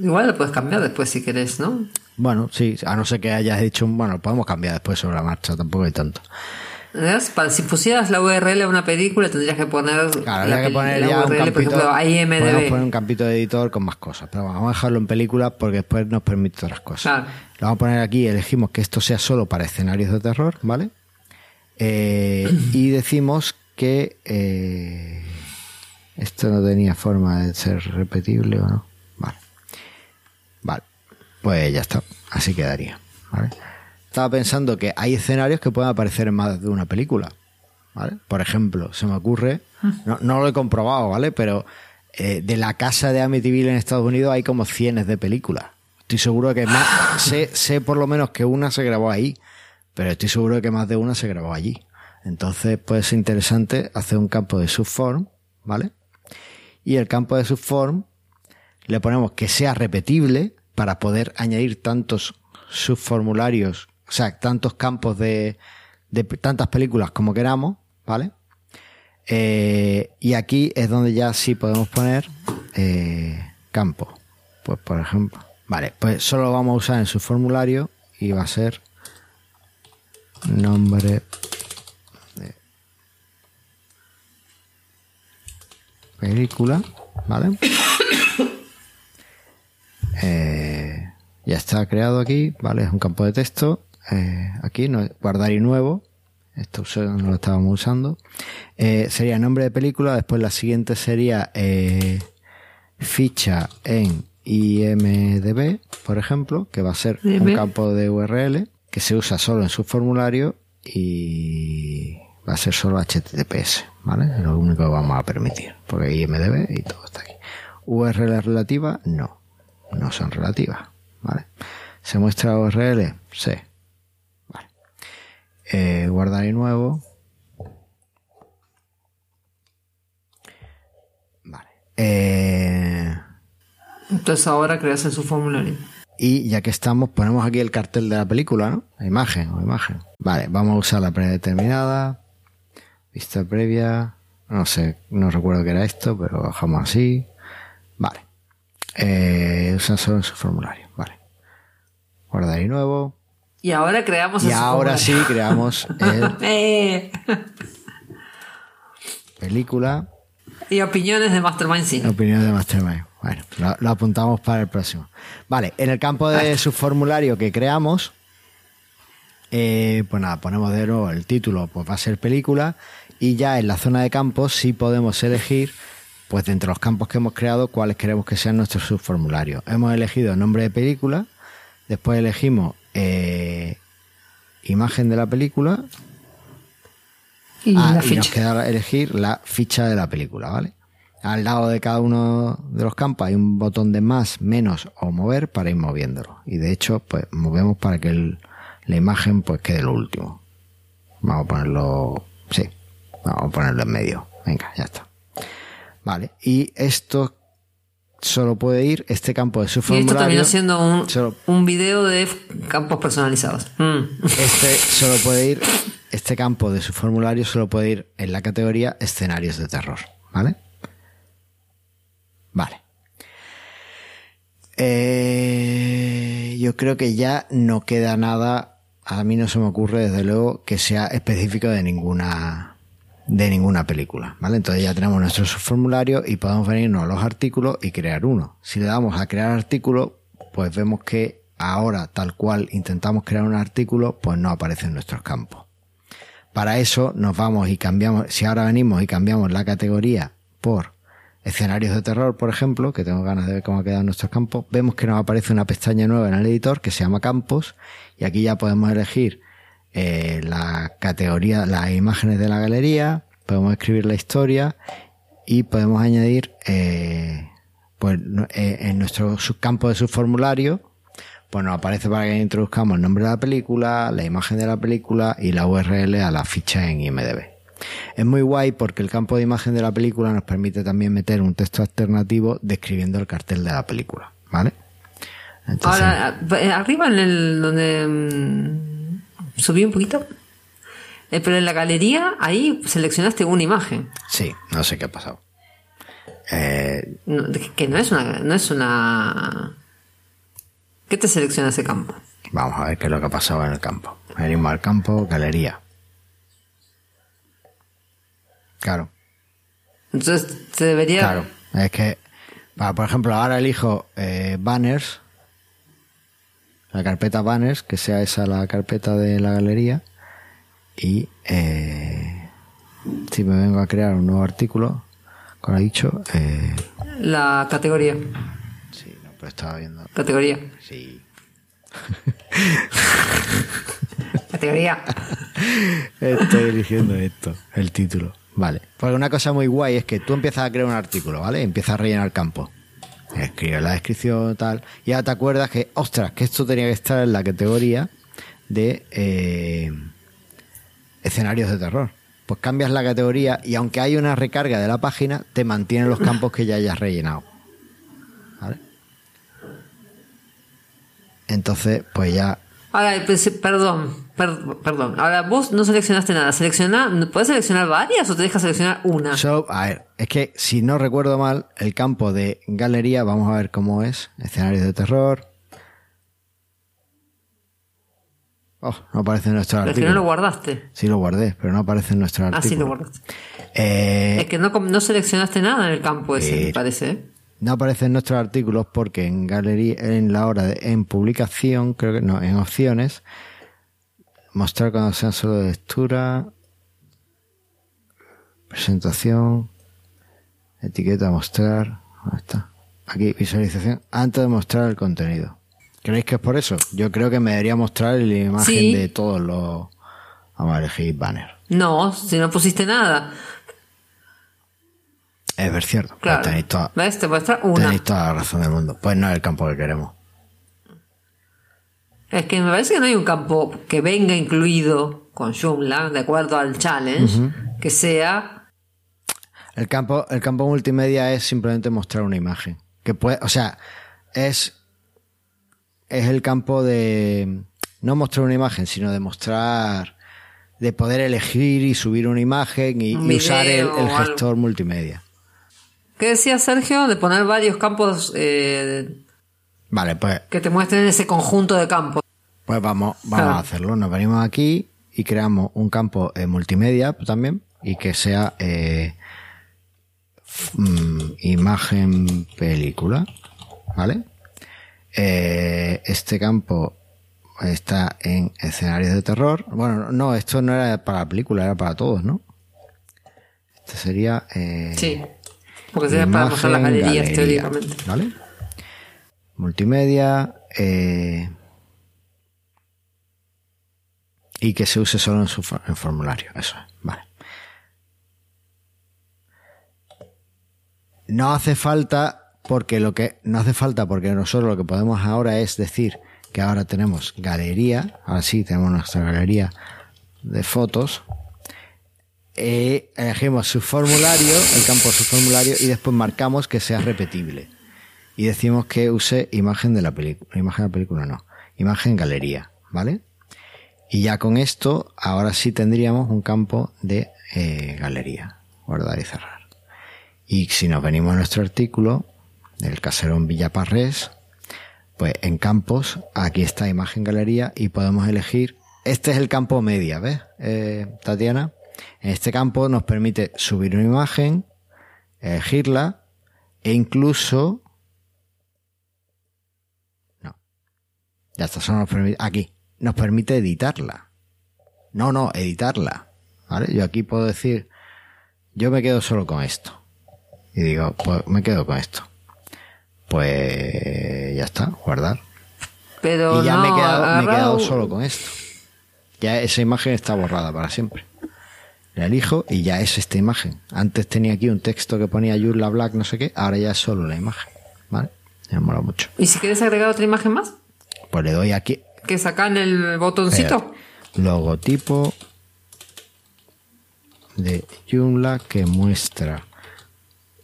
Igual lo puedes cambiar después si querés, ¿no? Bueno, sí, a no ser que hayas dicho, bueno, podemos cambiar después sobre la marcha, tampoco hay tanto. Para, si pusieras la URL a una película, tendrías que poner, claro, la, que poner la ya URL, un campito, por ejemplo, IMDb. Podemos poner un campito de editor con más cosas, pero vamos a dejarlo en película porque después nos permite otras cosas. Claro. Lo vamos a poner aquí, elegimos que esto sea solo para escenarios de terror, ¿vale? Eh, y decimos que eh, esto no tenía forma de ser repetible o no. Vale. Vale. Pues ya está. Así quedaría. ¿Vale? Estaba pensando que hay escenarios que pueden aparecer en más de una película. ¿vale? Por ejemplo, se me ocurre, no, no lo he comprobado, ¿vale? Pero eh, de la casa de Amityville en Estados Unidos hay como cientos de películas. Estoy seguro que más, sé, sé por lo menos que una se grabó ahí, pero estoy seguro que más de una se grabó allí. Entonces puede ser interesante hacer un campo de subform, ¿vale? Y el campo de subform le ponemos que sea repetible para poder añadir tantos subformularios o sea, tantos campos de, tantas películas como queramos, ¿vale? Eh, y aquí es donde ya sí podemos poner eh, campo. Pues por ejemplo, vale, pues solo lo vamos a usar en su formulario y va a ser nombre de película, ¿vale? Eh, ya está creado aquí, ¿vale? Es un campo de texto eh, aquí, no, guardar y nuevo, esto no lo estábamos usando, eh, sería nombre de película, después la siguiente sería eh, ficha en IMDB, por ejemplo, que va a ser un campo de URL que se usa solo en su formulario y Va a ser solo HTTPS, ¿vale? Es lo único que vamos a permitir, porque IMDB y todo está aquí. URL relativa, no, no son relativas, ¿vale? ¿Se muestra URL? Sí. Eh, guardar y nuevo. Vale. Eh, Entonces ahora creas en su formulario. y ya que estamos, ponemos aquí el cartel de la película, ¿no? La imagen o imagen. Vale, vamos a usar la predeterminada. Vista previa. No sé, no recuerdo qué era esto, pero bajamos así. Vale. Eh, usa solo en su formulario. Vale. Guardar y nuevo. Y ahora creamos Y ahora sí creamos el Eh. película. Y opiniones de Mastermind Cine. Opinión de Mastermind. Bueno, lo, lo apuntamos para el próximo. Vale, en el campo de su formulario que creamos, eh, pues nada, ponemos de nuevo el título, pues va a ser película, y ya en la zona de campos sí podemos elegir, pues de entre los campos que hemos creado, cuáles queremos que sean nuestros subformularios. Hemos elegido nombre de película, después elegimos eh, imagen de la película, Y Ah, la y nos ficha. queda elegir la ficha de la película, ¿vale? Al lado de cada uno de los campos hay un botón de más, menos o mover para ir moviéndolo. Y de hecho, pues movemos para que el- la imagen pues quede lo último. Vamos a ponerlo, sí, vamos a ponerlo en medio. Venga, ya está. Vale, y esto solo puede ir este campo de su Y esto formulario. terminó siendo un, solo- un video de campos personalizados. Mm. Este solo puede ir, este campo de su formulario solo puede ir en la categoría escenarios de terror, ¿vale? Vale. Eh, yo creo que ya no queda nada, a mí no se me ocurre desde luego que sea específico de ninguna de ninguna película, ¿vale? Entonces ya tenemos nuestro subformulario y podemos venirnos a los artículos y crear uno. Si le damos a crear artículo, pues vemos que ahora, tal cual intentamos crear un artículo, pues no aparece en nuestros campos. Para eso nos vamos y cambiamos, si ahora venimos y cambiamos la categoría por escenarios de terror, por ejemplo, que tengo ganas de ver cómo ha quedado nuestros campos, vemos que nos aparece una pestaña nueva en el editor que se llama campos y aquí ya podemos elegir eh, la categoría, las imágenes de la galería, podemos escribir la historia y podemos añadir eh, pues eh, en nuestro subcampo de subformulario pues nos aparece para que introduzcamos el nombre de la película, la imagen de la película y la URL a la ficha en IMDB. Es muy guay porque el campo de imagen de la película nos permite también meter un texto alternativo describiendo el cartel de la película, ¿vale? Ahora, eh, arriba en el donde mm, subí un poquito. Eh, pero en la galería, ahí seleccionaste una imagen. sí, no sé qué ha pasado. Eh, No, que no es una, no es una. ¿Qué te selecciona ese campo? vamos a ver qué es lo que ha pasado en el campo. Venimos al campo, galería. Claro, Entonces te debería. Claro, es que, por ejemplo, ahora elijo eh, banners, la carpeta banners, que sea esa la carpeta de la galería, y eh, si me vengo a crear un nuevo artículo, como he dicho, eh, La categoría. sí, no, pero estaba viendo, Categoría. sí, Categoría. Estoy eligiendo esto, el título. Vale. Porque una cosa muy guay es que tú empiezas a crear un artículo, ¿vale? Empiezas a rellenar campo. Escribes la descripción, tal. Y ahora te acuerdas que, ostras, que esto tenía que estar en la categoría de eh, escenarios de terror. Pues cambias la categoría y aunque hay una recarga de la página, te mantiene los campos que ya hayas rellenado. ¿Vale? Entonces, pues ya Ahora, pues, perdón, per- perdón. Ahora vos no seleccionaste nada. Selecciona, ¿Puedes seleccionar varias o te deja seleccionar una? So, a ver, es que si no recuerdo mal, el campo de galería, vamos a ver cómo es. Escenarios de terror. Oh, no aparece en nuestro Pero es que artículo. no lo guardaste. Sí lo guardé, pero no aparece en nuestro artículo. Ah, sí lo guardaste. Eh, Es que no, no seleccionaste nada en el campo ese, me Pero- parece. ¿eh? no aparece en nuestros artículos porque en galería, en la hora de, en publicación, creo que no, en opciones, mostrar cuando sea solo de lectura, presentación, etiqueta mostrar, ¿dónde está? Aquí, visualización, antes de mostrar el contenido. ¿Creéis que es por eso? Yo creo que me debería mostrar la imagen Sí. de todos los, vamos a elegir banner. No, si no pusiste nada. Es ver cierto. Pues Claro. tenéis, toda, ¿Ves? Te muestra una. tenéis toda la razón del mundo. Pues no es el campo que queremos. Es que me parece que no hay un campo que venga incluido con Joomla, de acuerdo al challenge, que sea. El campo, el campo multimedia es simplemente mostrar una imagen. Que puede, o sea, es, es el campo de no mostrar una imagen, sino de mostrar, de poder elegir y subir una imagen y, Un y usar el, gestor multimedia. ¿Qué decía Sergio? De poner varios campos eh, Vale, pues, que te muestren ese conjunto de campos. pues vamos, vamos a hacerlo. Nos venimos aquí y creamos un campo eh, multimedia también y que sea eh, mm, imagen película, ¿vale? Eh, este campo está en escenarios de terror. Bueno, no, esto no era para la película, era para todos, ¿no? Este sería eh, Sí. Porque sería para imagen, galerías, galería, teóricamente. ¿Vale? Multimedia. eh, y que se use solo en su formulario. Eso es. Vale. No hace falta porque lo que no hace falta porque nosotros lo que podemos ahora es decir que ahora tenemos galería, ahora sí tenemos nuestra galería de fotos. Eh, elegimos su formulario, el campo de su formulario y después marcamos que sea repetible. Y decimos que use imagen de la película, imagen de la película no, imagen galería, ¿vale? Y ya con esto, ahora sí tendríamos un campo de eh, galería, guardar y cerrar. Y si nos venimos a nuestro artículo, del caserón Villaparrés, pues en campos, aquí está imagen galería y podemos elegir, este es el campo media, ¿ves, eh, Tatiana? En este campo nos permite subir una imagen, elegirla e incluso... Ya está, solo nos permite... Aquí. Nos permite editarla. No, no, editarla. ¿Vale? Yo aquí puedo decir, yo me quedo solo con esto. Y digo, pues me quedo con esto. Pues ya está, guardar. Pero y ya no, me, he quedado, me he quedado solo con esto. Ya esa imagen está borrada para siempre. La elijo y ya es esta imagen. Antes tenía aquí un texto que ponía Yurla Black, no sé qué, ahora ya es solo la imagen. ¿Vale? Me mola mucho. ¿Y si quieres agregar otra imagen más? Pues le doy aquí Que sacan el botoncito. logotipo de Joomla que muestra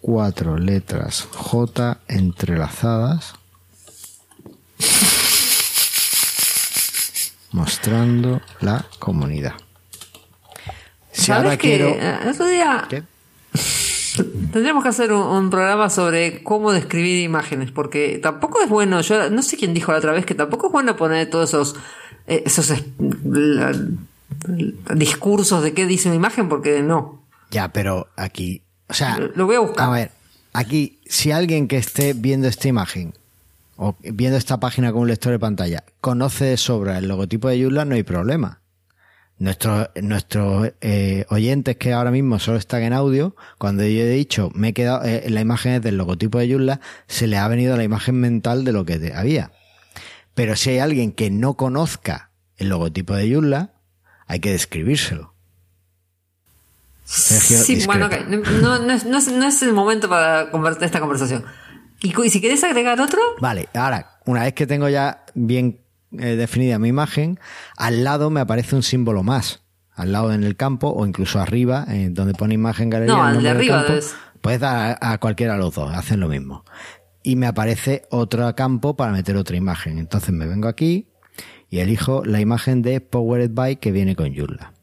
cuatro letras J entrelazadas mostrando la comunidad. Si ¿Sabes ahora que quiero... eh, otro día ¿Qué? Tendríamos que hacer un, un programa sobre cómo describir imágenes, porque tampoco es bueno, yo no sé quién dijo la otra vez que tampoco es bueno poner todos esos, eh, esos es- la- la- discursos de qué dice una imagen, porque no. Ya, pero aquí... O sea, Lo- lo voy a buscar. A ver, aquí, si alguien que esté viendo esta imagen o viendo esta página con un lector de pantalla conoce de sobra el logotipo de Joomla, no hay problema. Nuestros, nuestros eh, oyentes que ahora mismo solo están en audio, cuando yo he dicho, me he quedado, eh, la imagen es del logotipo de Joomla, se le ha venido la imagen mental de lo que había. Pero si hay alguien que no conozca el logotipo de Joomla, hay que describírselo. Sergio sí, discrepa. bueno, ok. no, no es, no, es, no es el momento para esta conversación. Y si quieres agregar otro, Vale, ahora, una vez que tengo ya bien eh, definida mi imagen, al lado me aparece un símbolo más. Al lado en el campo o incluso arriba, eh, donde pone imagen galería. No, el al de arriba campo. Puedes dar a, a cualquiera de los dos, hacen lo mismo. Y me aparece otro campo para meter otra imagen. Entonces me vengo aquí y elijo la imagen de Powered by que viene con Joomla.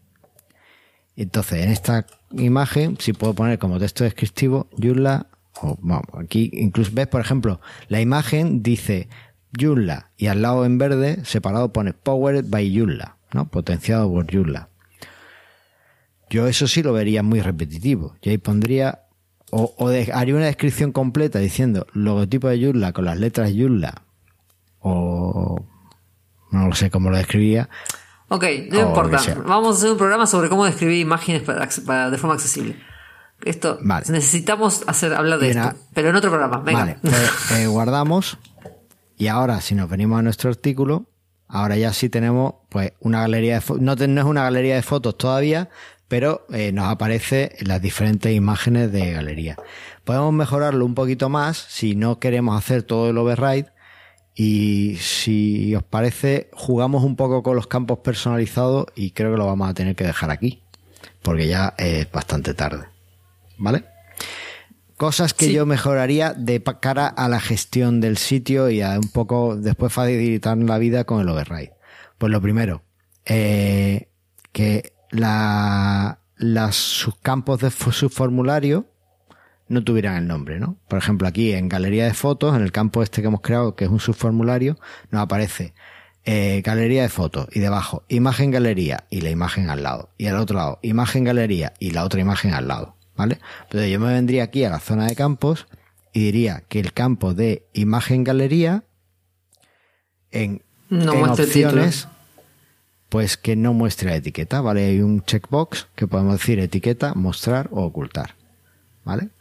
Entonces, en esta imagen, si puedo poner como texto descriptivo, Joomla, o bueno, aquí incluso ves, por ejemplo, la imagen dice Joomla y al lado en verde, separado, pone Powered by Joomla, ¿no? Potenciado por Joomla. Yo eso sí lo vería muy repetitivo. Yo ahí pondría, o, o de- haría una descripción completa diciendo logotipo de Joomla con las letras Joomla, o no lo sé cómo lo describiría, ok, no importa. Vamos a hacer un programa sobre cómo describir imágenes para, de forma accesible. Esto, Vale. necesitamos hacer hablar de esto, pero en otro programa. Venga. Vale, pues, eh, guardamos. Y ahora, si nos venimos a nuestro artículo, ahora ya sí tenemos pues una galería de fotos. No, no es una galería de fotos todavía, pero eh, nos aparece las diferentes imágenes de galería. Podemos mejorarlo un poquito más si no queremos hacer todo el override y si os parece jugamos un poco con los campos personalizados y creo que lo vamos a tener que dejar aquí porque ya es bastante tarde. ¿Vale? Cosas que yo mejoraría de cara a la gestión del sitio y a un poco después facilitar la vida con el override. Pues lo primero, eh, que la, las subcampos de su formulario no tuvieran el nombre, ¿no? Por ejemplo, aquí en galería de fotos, en el campo este que hemos creado, que es un subformulario, nos aparece eh, galería de fotos y debajo imagen galería y la imagen al lado. Y al otro lado imagen galería y la otra imagen al lado. ¿Vale? Entonces yo me vendría aquí a la zona de campos y diría que el campo de imagen galería en, opciones pues que no muestre la etiqueta, ¿vale? Hay un checkbox que podemos decir etiqueta, mostrar o ocultar, ¿vale?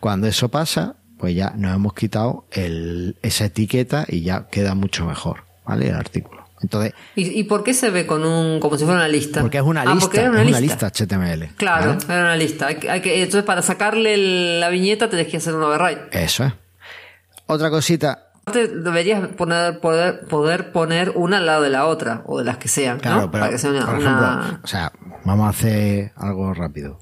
Cuando eso pasa, pues ya nos hemos quitado el, esa etiqueta y ya queda mucho mejor, ¿vale? El artículo. Entonces, ¿Y, por qué se ve con un como si fuera una lista? Porque es una ah, lista, es una, lista. HTML. Claro, era una lista. Hay, que, entonces para sacarle la viñeta tenés que hacer un override. Eso es. Otra cosita. Deberías poner, poder, poder poner una al lado de la otra, o de las que sean. Claro, pero, por ejemplo, o sea, vamos a hacer algo rápido.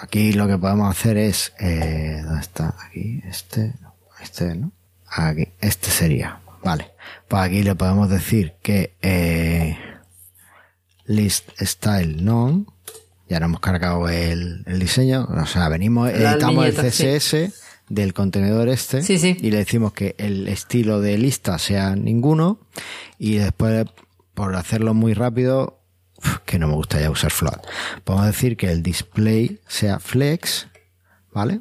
Aquí lo que podemos hacer es, eh, ¿dónde está? Aquí, este, este, ¿no? Aquí, este sería, vale. Pues aquí le podemos decir que eh, list style none, ya no hemos cargado el, diseño, o sea, venimos, editamos el CSS del contenedor este y le decimos que el estilo de lista sea ninguno y después, por hacerlo muy rápido, que no me gusta ya usar float. Podemos decir que el display sea flex, ¿vale?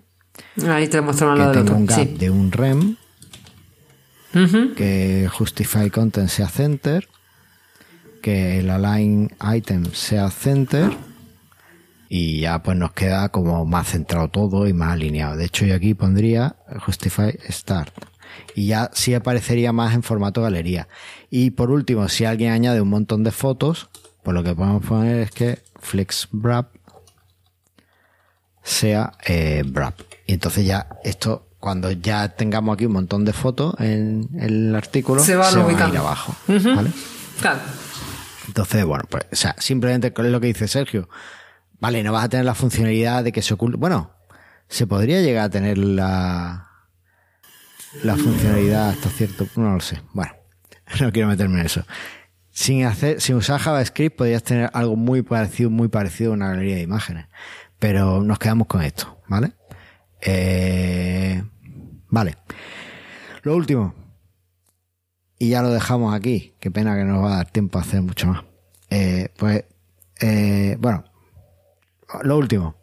Ahí te que tenga un gap de un rem, que justify content sea center, que el align item sea center y ya pues nos queda como más centrado todo y más alineado. De hecho yo aquí pondría justify start y ya sí aparecería más en formato galería. Y por último, si alguien añade un montón de fotos, pues lo que podemos poner es que flex wrap sea eh, wrap. Y entonces ya esto, cuando ya tengamos aquí un montón de fotos en, el artículo, se va, a, ir abajo. ¿vale? Claro. Entonces, bueno, pues, o sea, simplemente es lo que dice Sergio. Vale, no vas a tener la funcionalidad de que se oculte. Bueno, se podría llegar a tener la, la funcionalidad hasta cierto punto, no lo sé. Bueno, no quiero meterme en eso sin hacer, sin usar JavaScript podrías tener algo muy parecido, muy parecido a una galería de imágenes. Pero nos quedamos con esto, ¿vale? Eh, vale. Lo último. Y ya lo dejamos aquí. Qué pena que no nos va a dar tiempo a hacer mucho más. Eh, pues, eh, bueno. Lo último.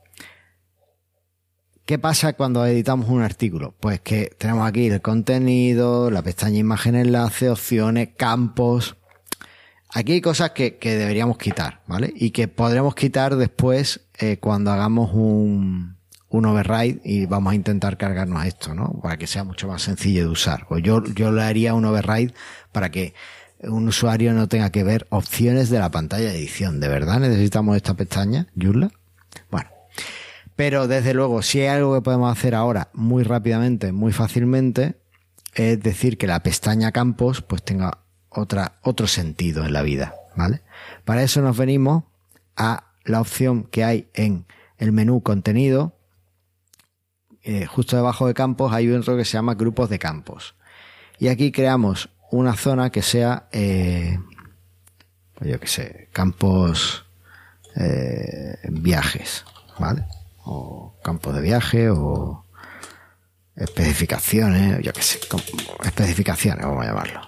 ¿Qué pasa cuando editamos un artículo? Pues que tenemos aquí el contenido, la pestaña imagen enlace, opciones, campos, Aquí hay cosas que, que, deberíamos quitar, ¿vale? Y que podremos quitar después eh, cuando hagamos un, un override y vamos a intentar cargarnos esto, ¿no? Para que sea mucho más sencillo de usar. O yo, yo le haría un override para que un usuario no tenga que ver opciones de la pantalla de edición. ¿De verdad necesitamos esta pestaña, Yula? Bueno. Pero desde luego, si hay algo que podemos hacer ahora muy rápidamente, muy fácilmente, es decir que la pestaña campos pues tenga otra, otro sentido en la vida, ¿vale? Para eso nos venimos a la opción que hay en el menú contenido. Eh, justo debajo de campos hay otro que se llama grupos de campos. Y aquí creamos una zona que sea, eh, yo qué sé, campos eh, viajes, ¿vale? O campos de viaje o especificaciones, yo qué sé, especificaciones, vamos a llamarlo.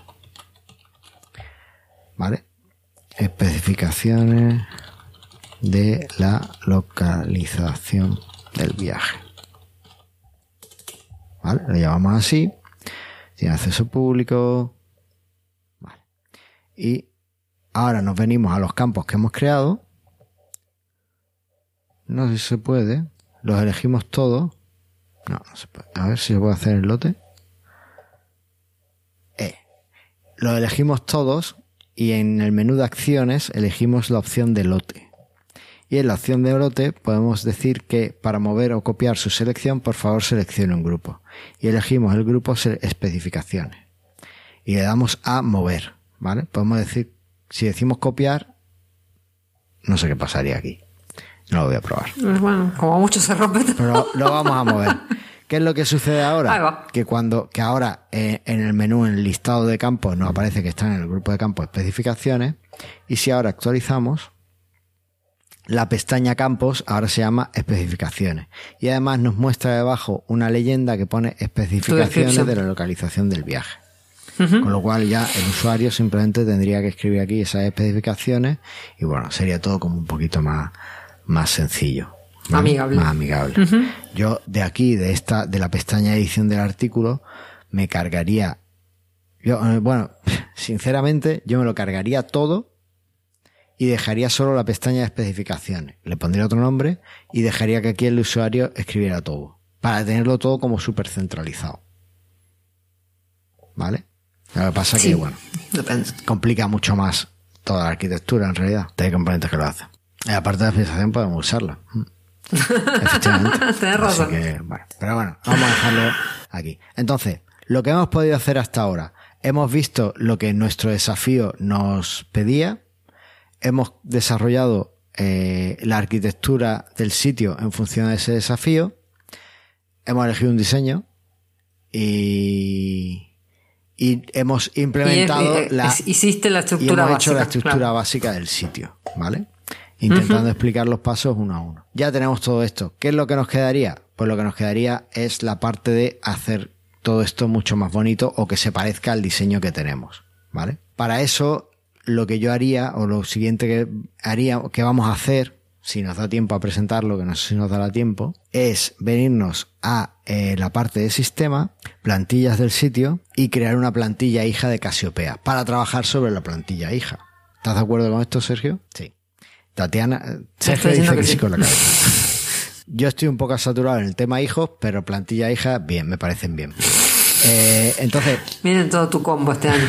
¿vale? Especificaciones de la localización del viaje. ¿Vale? Lo llamamos así. Tiene acceso público. Vale. Y ahora nos venimos a los campos que hemos creado. No sé si se puede. Los elegimos todos. No, no se puede. A ver si se puede hacer el lote. Eh. Los elegimos todos y en el menú de acciones elegimos la opción de lote. Y en la opción de brote podemos decir que para mover o copiar su selección, por favor seleccione un grupo. Y elegimos el grupo especificaciones. Y le damos a mover, ¿vale? Podemos decir, si decimos copiar, no sé qué pasaría aquí. No lo voy a probar. Bueno, como mucho se rompe. Pero lo vamos a mover. ¿Qué es lo que sucede ahora? Que cuando, que ahora eh, en el menú, en el listado de campos, nos aparece que están en el grupo de campos especificaciones. Y si ahora actualizamos, la pestaña campos ahora se llama especificaciones. Y además nos muestra debajo una leyenda que pone especificaciones de la localización del viaje. Con lo cual ya el usuario simplemente tendría que escribir aquí esas especificaciones y bueno, sería todo como un poquito más, más sencillo. Amigable. Más amigable. Yo de aquí, de esta, de la pestaña edición del artículo, me cargaría, yo, eh, bueno, sinceramente, yo me lo cargaría todo y dejaría solo la pestaña de especificaciones. Le pondría otro nombre y dejaría que aquí el usuario escribiera todo. Para tenerlo todo como súper centralizado. ¿Vale? Lo que pasa es que, bueno, complica mucho más toda la arquitectura en realidad. Hay componentes que lo hacen. Y aparte de la especificación podemos usarla. Efectivamente. razón. pero bueno, vamos a dejarlo aquí. Entonces, lo que hemos podido hacer hasta ahora, hemos visto lo que nuestro desafío nos pedía, hemos desarrollado eh, la arquitectura del sitio en función de ese desafío, hemos elegido un diseño y y hemos implementado la hiciste la estructura hemos hecho la estructura básica del sitio, ¿vale? intentando explicar los pasos uno a uno. Ya tenemos todo esto. ¿Qué es lo que nos quedaría? Pues lo que nos quedaría es la parte de hacer todo esto mucho más bonito o que se parezca al diseño que tenemos, ¿vale? Para eso, lo que yo haría, o lo siguiente que haría, que vamos a hacer, si nos da tiempo a presentarlo, que no sé si nos dará tiempo, es venirnos a eh, la parte de sistema, plantillas del sitio y crear una plantilla hija de Casiopea para trabajar sobre la plantilla hija. ¿Estás de acuerdo con esto, Sergio? Sí. Tatiana, Sergio dice que, sí con la cabeza. Yo estoy un poco saturado en el tema hijos, pero plantilla hija, bien, me parecen bien. Eh, entonces. Miren todo tu combo este año.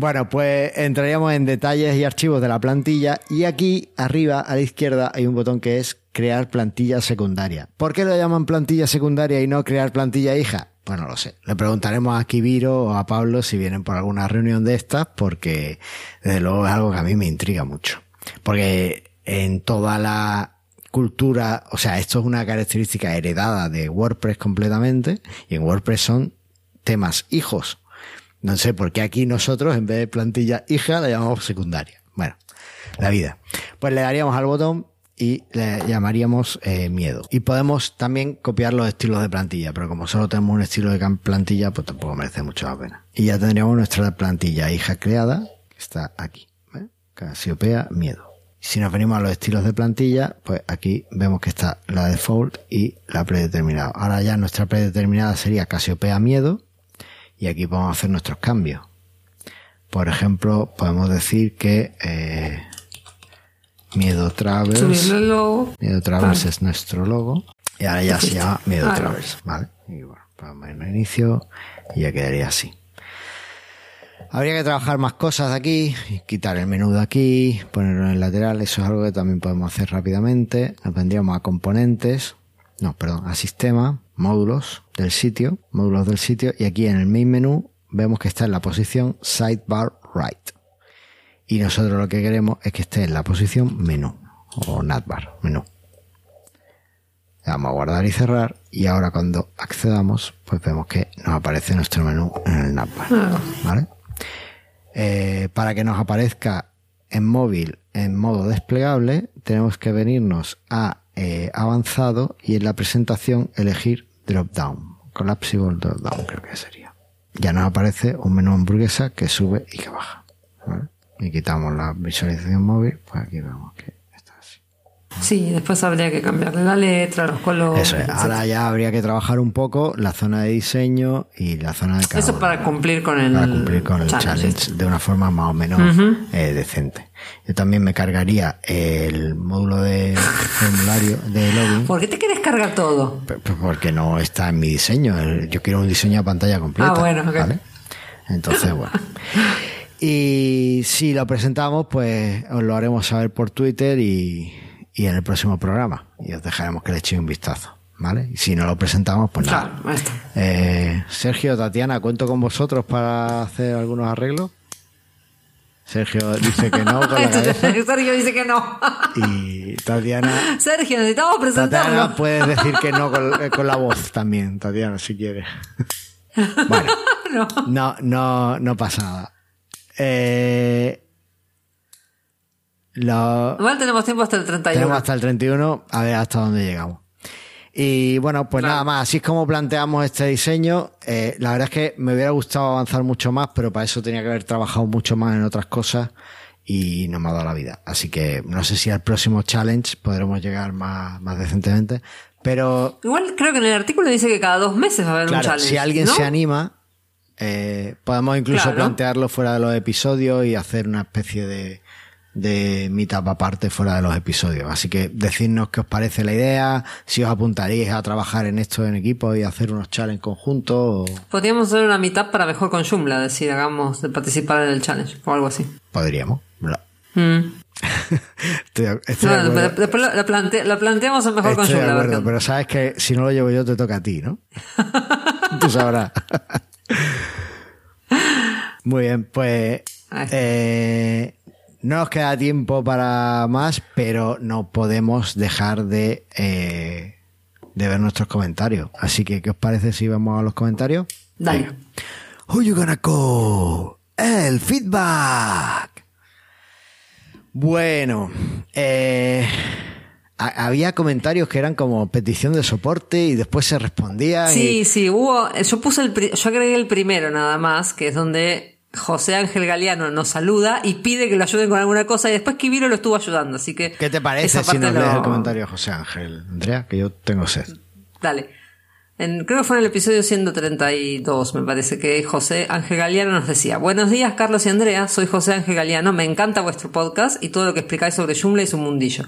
Bueno, pues entraríamos en detalles y archivos de la plantilla y aquí arriba a la izquierda hay un botón que es crear plantilla secundaria. ¿Por qué lo llaman plantilla secundaria y no crear plantilla hija? Bueno, no lo sé. Le preguntaremos a Kibiro o a Pablo si vienen por alguna reunión de estas porque desde luego es algo que a mí me intriga mucho. Porque en toda la cultura, o sea, esto es una característica heredada de WordPress completamente, y en WordPress son temas hijos. No sé por qué aquí nosotros, en vez de plantilla hija, la llamamos secundaria. Bueno, la vida. Pues le daríamos al botón y le llamaríamos eh, miedo. Y podemos también copiar los estilos de plantilla, pero como solo tenemos un estilo de plantilla, pues tampoco merece mucho la pena. Y ya tendríamos nuestra plantilla hija creada, que está aquí. Casiopea, miedo. Si nos venimos a los estilos de plantilla, pues aquí vemos que está la default y la predeterminada. Ahora ya nuestra predeterminada sería Casiopea miedo y aquí podemos hacer nuestros cambios. Por ejemplo, podemos decir que eh, Miedo Travers. Miedo Travers es nuestro logo. Y ahora ya se llama Miedo Travers, ¿vale? Y bueno, ponemos en inicio y ya quedaría así. Habría que trabajar más cosas de aquí, quitar el menú de aquí, ponerlo en el lateral, eso es algo que también podemos hacer rápidamente. Nos vendríamos a componentes, no, perdón, a sistema, módulos del sitio, módulos del sitio, y aquí en el main menú vemos que está en la posición sidebar right. Y nosotros lo que queremos es que esté en la posición menú, o navbar, menú. Le vamos a guardar y cerrar, y ahora cuando accedamos, pues vemos que nos aparece nuestro menú en el navbar, ah. ¿vale? Eh, para que nos aparezca en móvil en modo desplegable, tenemos que venirnos a eh, avanzado y en la presentación elegir drop down. Collapsible drop down creo que sería. Ya nos aparece un menú hamburguesa que sube y que baja. Y quitamos la visualización móvil, pues aquí vemos que Sí, después habría que cambiarle la letra, los colores. Eso es. Ahora ya habría que trabajar un poco la zona de diseño y la zona de Eso para cumplir con el, para cumplir con el challenge, de una forma más o menos eh, decente. Yo también me cargaría el módulo de formulario de login. ¿Por qué te quieres cargar todo? Porque no está en mi diseño. Yo quiero un diseño a pantalla completa. Ah, bueno, ¿vale? Entonces, bueno. Y si lo presentamos, pues os lo haremos saber por Twitter y, y en el próximo programa. Y os dejaremos que le echéis un vistazo. ¿Vale? Y si no lo presentamos, pues nada. Claro. Eh, Sergio, Tatiana, cuento con vosotros para hacer algunos arreglos. Sergio dice que no con la cabeza. Sergio dice que no. Y Tatiana, Sergio, necesitamos presentarlo. Tatiana puedes decir que no con, eh, con la voz también, Tatiana, si quieres. Bueno, No. no, no, no pasa nada. Eh, lo- Igual tenemos tiempo hasta el 31. tenemos hasta el 31, a ver hasta dónde llegamos. Y bueno, pues Claro. nada más, así es como planteamos este diseño. Eh, la verdad es que me hubiera gustado avanzar mucho más, pero para eso tenía que haber trabajado mucho más en otras cosas y no me ha dado la vida. Así que no sé si al próximo challenge podremos llegar más, más decentemente. Pero Igual creo que en el artículo dice que cada dos meses va a haber un claro, challenge. si alguien ¿no? se anima, eh, podemos incluso Claro. plantearlo fuera de los episodios y hacer una especie de, de meetup aparte fuera de los episodios. Así que decidnos qué os parece la idea, si os apuntaríais a trabajar en esto en equipo y hacer unos challenges conjuntos. o- Podríamos hacer una mitad para mejor con Joomla, decir, hagamos de participar en el challenge o algo así. Podríamos. Mm. Estoy, estoy No, de después lo plante- lo planteamos en mejor Estoy de Joomla. a acuerdo, pero sabes que si no lo llevo yo te toca a ti, ¿no? Tú sabrás. Muy bien, pues eh, no nos queda tiempo para más, pero no podemos dejar de, eh, de ver nuestros comentarios. Así que, ¿qué os parece si vamos a los comentarios? Dale. Who you gonna call? El feedback. Bueno, eh, ha- había comentarios que eran como petición de soporte y después se respondían. Sí, y- sí, hubo. Yo puse el, yo agregué el primero nada más, que es donde José Ángel Galeano nos saluda y pide que lo ayuden con alguna cosa y después Kibiro lo estuvo ayudando, así que. ¿Qué te parece si nos lees el comentario, José Ángel? Andrea, que yo tengo sed. Dale. En- creo que fue en el episodio 132, me parece que José Ángel Galeano nos decía: Buenos días, Carlos y Andrea. Soy José Ángel Galeano. Me encanta vuestro podcast y todo lo que explicáis sobre Joomla y su mundillo.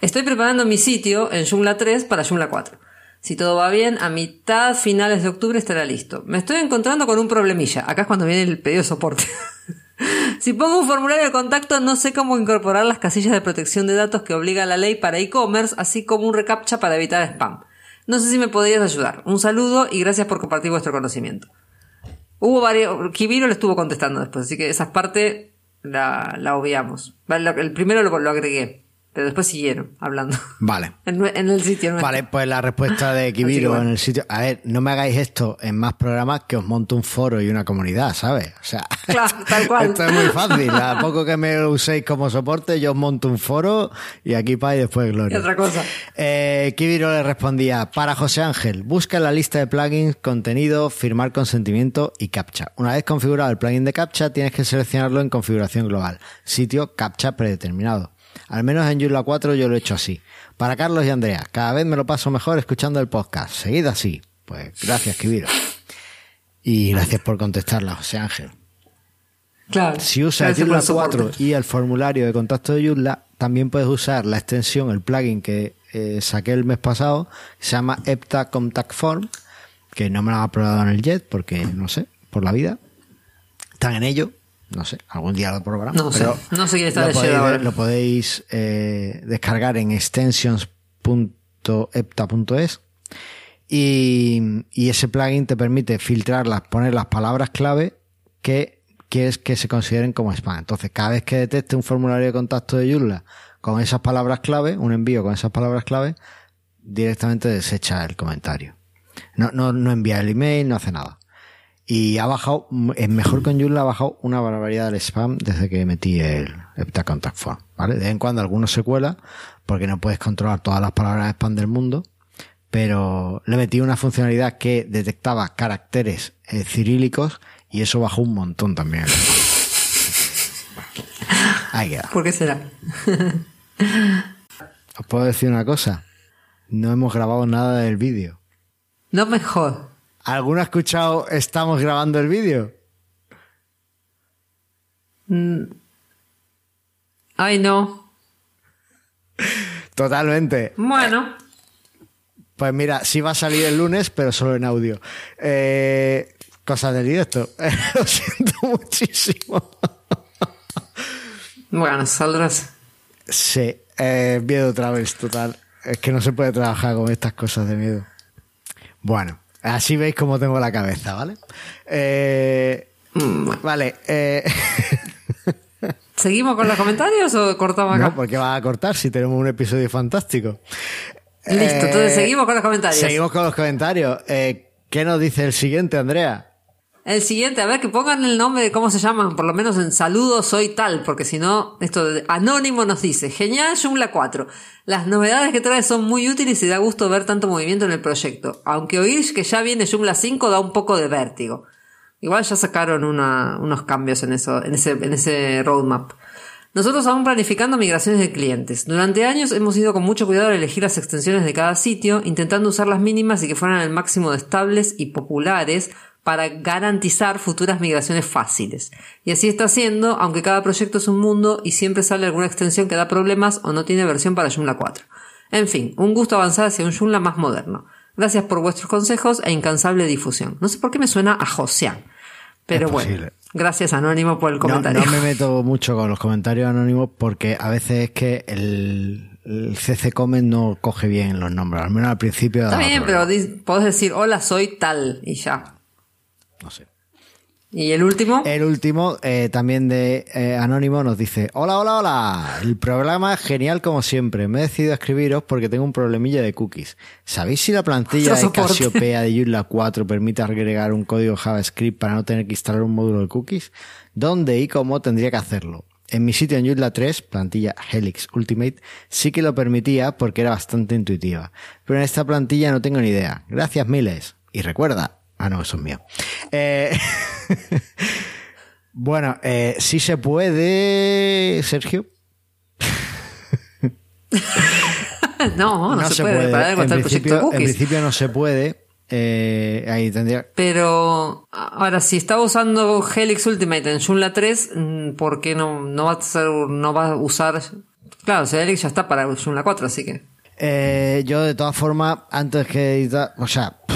Estoy preparando mi sitio en Joomla 3 para Joomla 4. Si todo va bien, a mitad finales de octubre estará listo. Me estoy encontrando con un problemilla. Acá es cuando viene el pedido de soporte. Si pongo un formulario de contacto, no sé cómo incorporar las casillas de protección de datos que obliga la ley para e-commerce, así como un recaptcha para evitar spam. No sé si me podrías ayudar. Un saludo y gracias por compartir vuestro conocimiento. Hubo varios. Kibiro le estuvo contestando después, así que esa parte la, la obviamos. El primero lo, lo agregué, pero después siguieron hablando. Vale. En, el sitio nuestro. Vale, pues la respuesta de Kibiro en el sitio. A ver, no me hagáis esto en más programas que os monto un foro y una comunidad, ¿sabes? O sea, Claro, tal cual. esto es muy fácil. A poco que me uséis como soporte, yo os monto un foro y aquí para y después Y gloria. otra cosa. Eh, Kibiro le respondía, para José Ángel, busca en la lista de plugins, contenido, firmar consentimiento y captcha. Una vez configurado el plugin de captcha, tienes que seleccionarlo en configuración global, sitio captcha predeterminado. Al menos en Joomla 4 yo lo he hecho así. Para Carlos y Andrea, cada vez me lo paso mejor escuchando el podcast. Seguid así. Pues gracias, Kibiro. Y gracias por contestarla, José Ángel. Claro. Si usas Joomla el soporte. 4 y el formulario de contacto de Joomla, también puedes usar la extensión, el plugin que eh, saqué el mes pasado, que se llama Epta Contact Form, que no me lo han aprobado en el Jet porque, no sé, por la vida. Están en ello, no sé, algún día lo probarán. No sé, no sé quién está lo podéis, ahora. lo podéis eh, descargar en extensions.epta.es y, y ese plugin te permite filtrarlas, poner las palabras clave que quieres que se consideren como spam. Entonces, cada vez que detecte un formulario de contacto de Joomla con esas palabras clave, un envío con esas palabras clave, directamente desecha el comentario. No, no, no envía el email, no hace nada. Y ha bajado, es mejor con Joomla ha bajado una barbaridad del spam desde que metí el Epta Contact Form, ¿vale? De vez en cuando alguno se cuela porque no puedes controlar todas las palabras de spam del mundo, pero le metí una funcionalidad que detectaba caracteres eh, cirílicos y eso bajó un montón también. Ahí queda. ¿Por qué será? Os puedo decir una cosa. No hemos grabado nada del vídeo. No mejor. ¿Alguno ha escuchado estamos grabando el vídeo? Ay, no. Totalmente. Bueno. Pues mira, sí va a salir el lunes, pero solo en audio. Eh, cosas del directo. Lo siento muchísimo. Bueno, saldrás. Sí, eh, miedo otra vez, total. Es que no se puede trabajar con estas cosas de miedo. Bueno, así veis cómo tengo la cabeza, ¿vale? Eh, vale. Eh, ¿Seguimos con los comentarios o cortamos acá? no, porque va a cortar si tenemos un episodio fantástico. Listo, entonces Eh, seguimos con los comentarios. Seguimos con los comentarios. Eh, ¿Qué nos dice el siguiente, Andrea? El siguiente, a ver, que pongan el nombre de cómo se llaman, por lo menos en saludo soy tal, porque si no, esto de Anónimo nos dice, genial Joomla 4. Las novedades que trae son muy útiles y da gusto ver tanto movimiento en el proyecto, aunque oír que ya viene Joomla 5 da un poco de vértigo. Igual ya sacaron unos cambios en eso, en ese, en ese roadmap. Nosotros aún planificando migraciones de clientes. Durante años hemos ido con mucho cuidado al elegir las extensiones de cada sitio, intentando usar las mínimas y que fueran el máximo de estables y populares para garantizar futuras migraciones fáciles. Y así está siendo, aunque cada proyecto es un mundo y siempre sale alguna extensión que da problemas o no tiene versión para Joomla 4. En fin, un gusto avanzar hacia un Joomla más moderno. Gracias por vuestros consejos e incansable difusión. No sé por qué me suena a Josean. Pero bueno, gracias Anónimo por el comentario. no me meto mucho con los comentarios anónimos porque a veces es que el, el CC Comment no coge bien los nombres. Al menos al principio. Está bien, problema. pero podés decir, hola, soy tal, y ya. No sé. Y el último, El último, eh, también de eh, Anónimo, nos dice: Hola, hola, hola. El programa es genial como siempre. Me he decidido a escribiros porque tengo un problemilla de cookies. ¿Sabéis si la plantilla de. Casiopea de Joomla 4 permite agregar un código JavaScript para no tener que instalar un módulo de cookies? ¿Dónde y cómo tendría que hacerlo? En mi sitio en Joomla 3, plantilla Helix Ultimate, sí que lo permitía porque era bastante intuitiva. Pero en esta plantilla no tengo ni idea. Gracias miles. Y recuerda, ah no, eso es mío. Eh, bueno, eh, sí se puede, Sergio. no, no, se, puede, para algo En está principio, en principio no se puede. Eh, ahí tendría. Pero ahora, si estaba usando Helix Ultimate en Joomla 3, mm, ¿por qué no, no va a ser, no va a usar? Claro, o sea, Helix ya está para Joomla 4, así que. Eh, yo de todas formas, antes que editar, o sea, pff,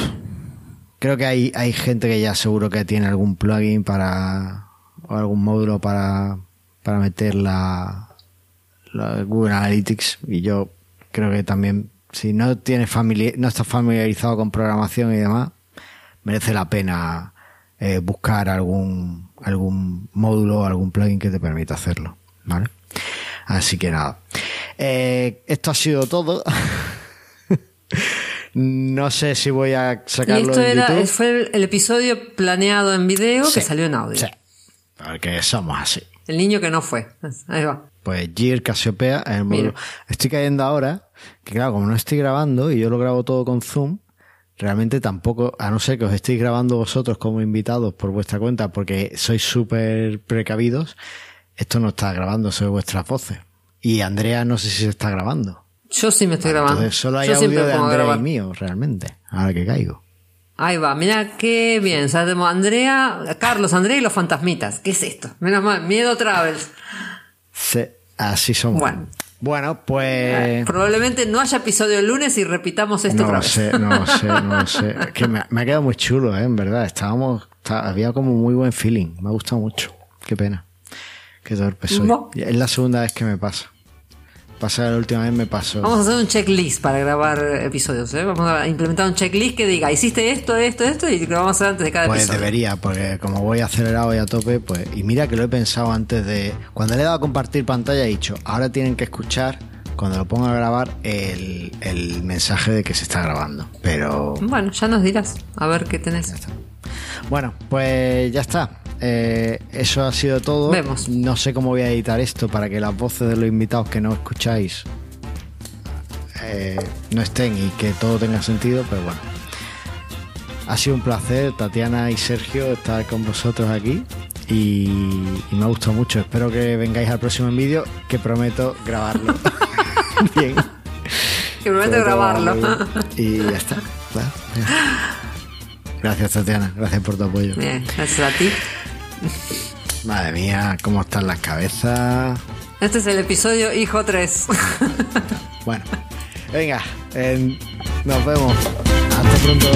creo que hay, hay gente que ya seguro que tiene algún plugin para o algún módulo para, para meter la, la Google Analytics y yo creo que también si no tienes famili- no estás familiarizado con programación y demás, merece la pena eh, buscar algún algún módulo o algún plugin que te permita hacerlo, ¿vale? Así que nada. Eh, esto ha sido todo. no sé si voy a Y sacarlo esto en era, YouTube. fue el, el episodio planeado en video que salió en audio. Sí. Porque somos así. El niño que no fue. Ahí va. Pues Gear Casiopea en el módulo. Estoy cayendo ahora, que claro, como no estoy grabando y yo lo grabo todo con Zoom, realmente tampoco, a no ser que os estéis grabando vosotros como invitados por vuestra cuenta, porque sois súper precavidos, esto no está grabando sobre vuestras voces. Y Andrea no sé si se está grabando. Yo sí me estoy grabando. Solo hay Yo siempre audio de pongo a Andrea y mío, realmente, ahora que caigo. Ahí va, mira qué bien. Sea, tenemos Andrea, Carlos, Andrea y los fantasmitas. ¿Qué es esto? Menos mal, Miedo Travels. Sí, así somos. Bueno. Bueno, pues... Probablemente no haya episodio el lunes y repitamos esto No otra vez. sé, no sé, no sé. Que me, me ha quedado muy chulo, ¿eh? en verdad. Estábamos, está- había como muy buen feeling. Me ha gustado mucho. Qué pena. Qué torpe soy. No. Es la segunda vez que me pasa. Pasa la última vez me pasó. Vamos a hacer un checklist para grabar episodios. ¿eh? Vamos a implementar un checklist que diga, hiciste esto, esto, esto, y lo vamos a hacer antes de cada Pues episodio. debería, porque como voy acelerado y a tope, pues. Y mira que lo he pensado antes de. Cuando le he dado a compartir pantalla, he dicho, ahora tienen que escuchar, cuando lo ponga a grabar, el, el mensaje de que se está grabando. Pero. Bueno, ya nos dirás. A ver qué tenés. Bueno, pues ya está. Eh, eso ha sido todo. Vemos. No sé cómo voy a editar esto para que las voces de los invitados que no escucháis eh, no estén y que todo tenga sentido, pero bueno. Ha sido un placer, Tatiana y Sergio, estar con vosotros aquí y, y me ha gustado mucho. Espero que vengáis al próximo vídeo, que prometo grabarlo. Bien. Que Prometo grabarlo. Y ya está. Ya. Gracias, Tatiana. Gracias por tu apoyo. Bien, gracias a ti. Madre mía, cómo están las cabezas. Este es el episodio Hijo 3. Bueno, venga, en- nos vemos. Hasta pronto.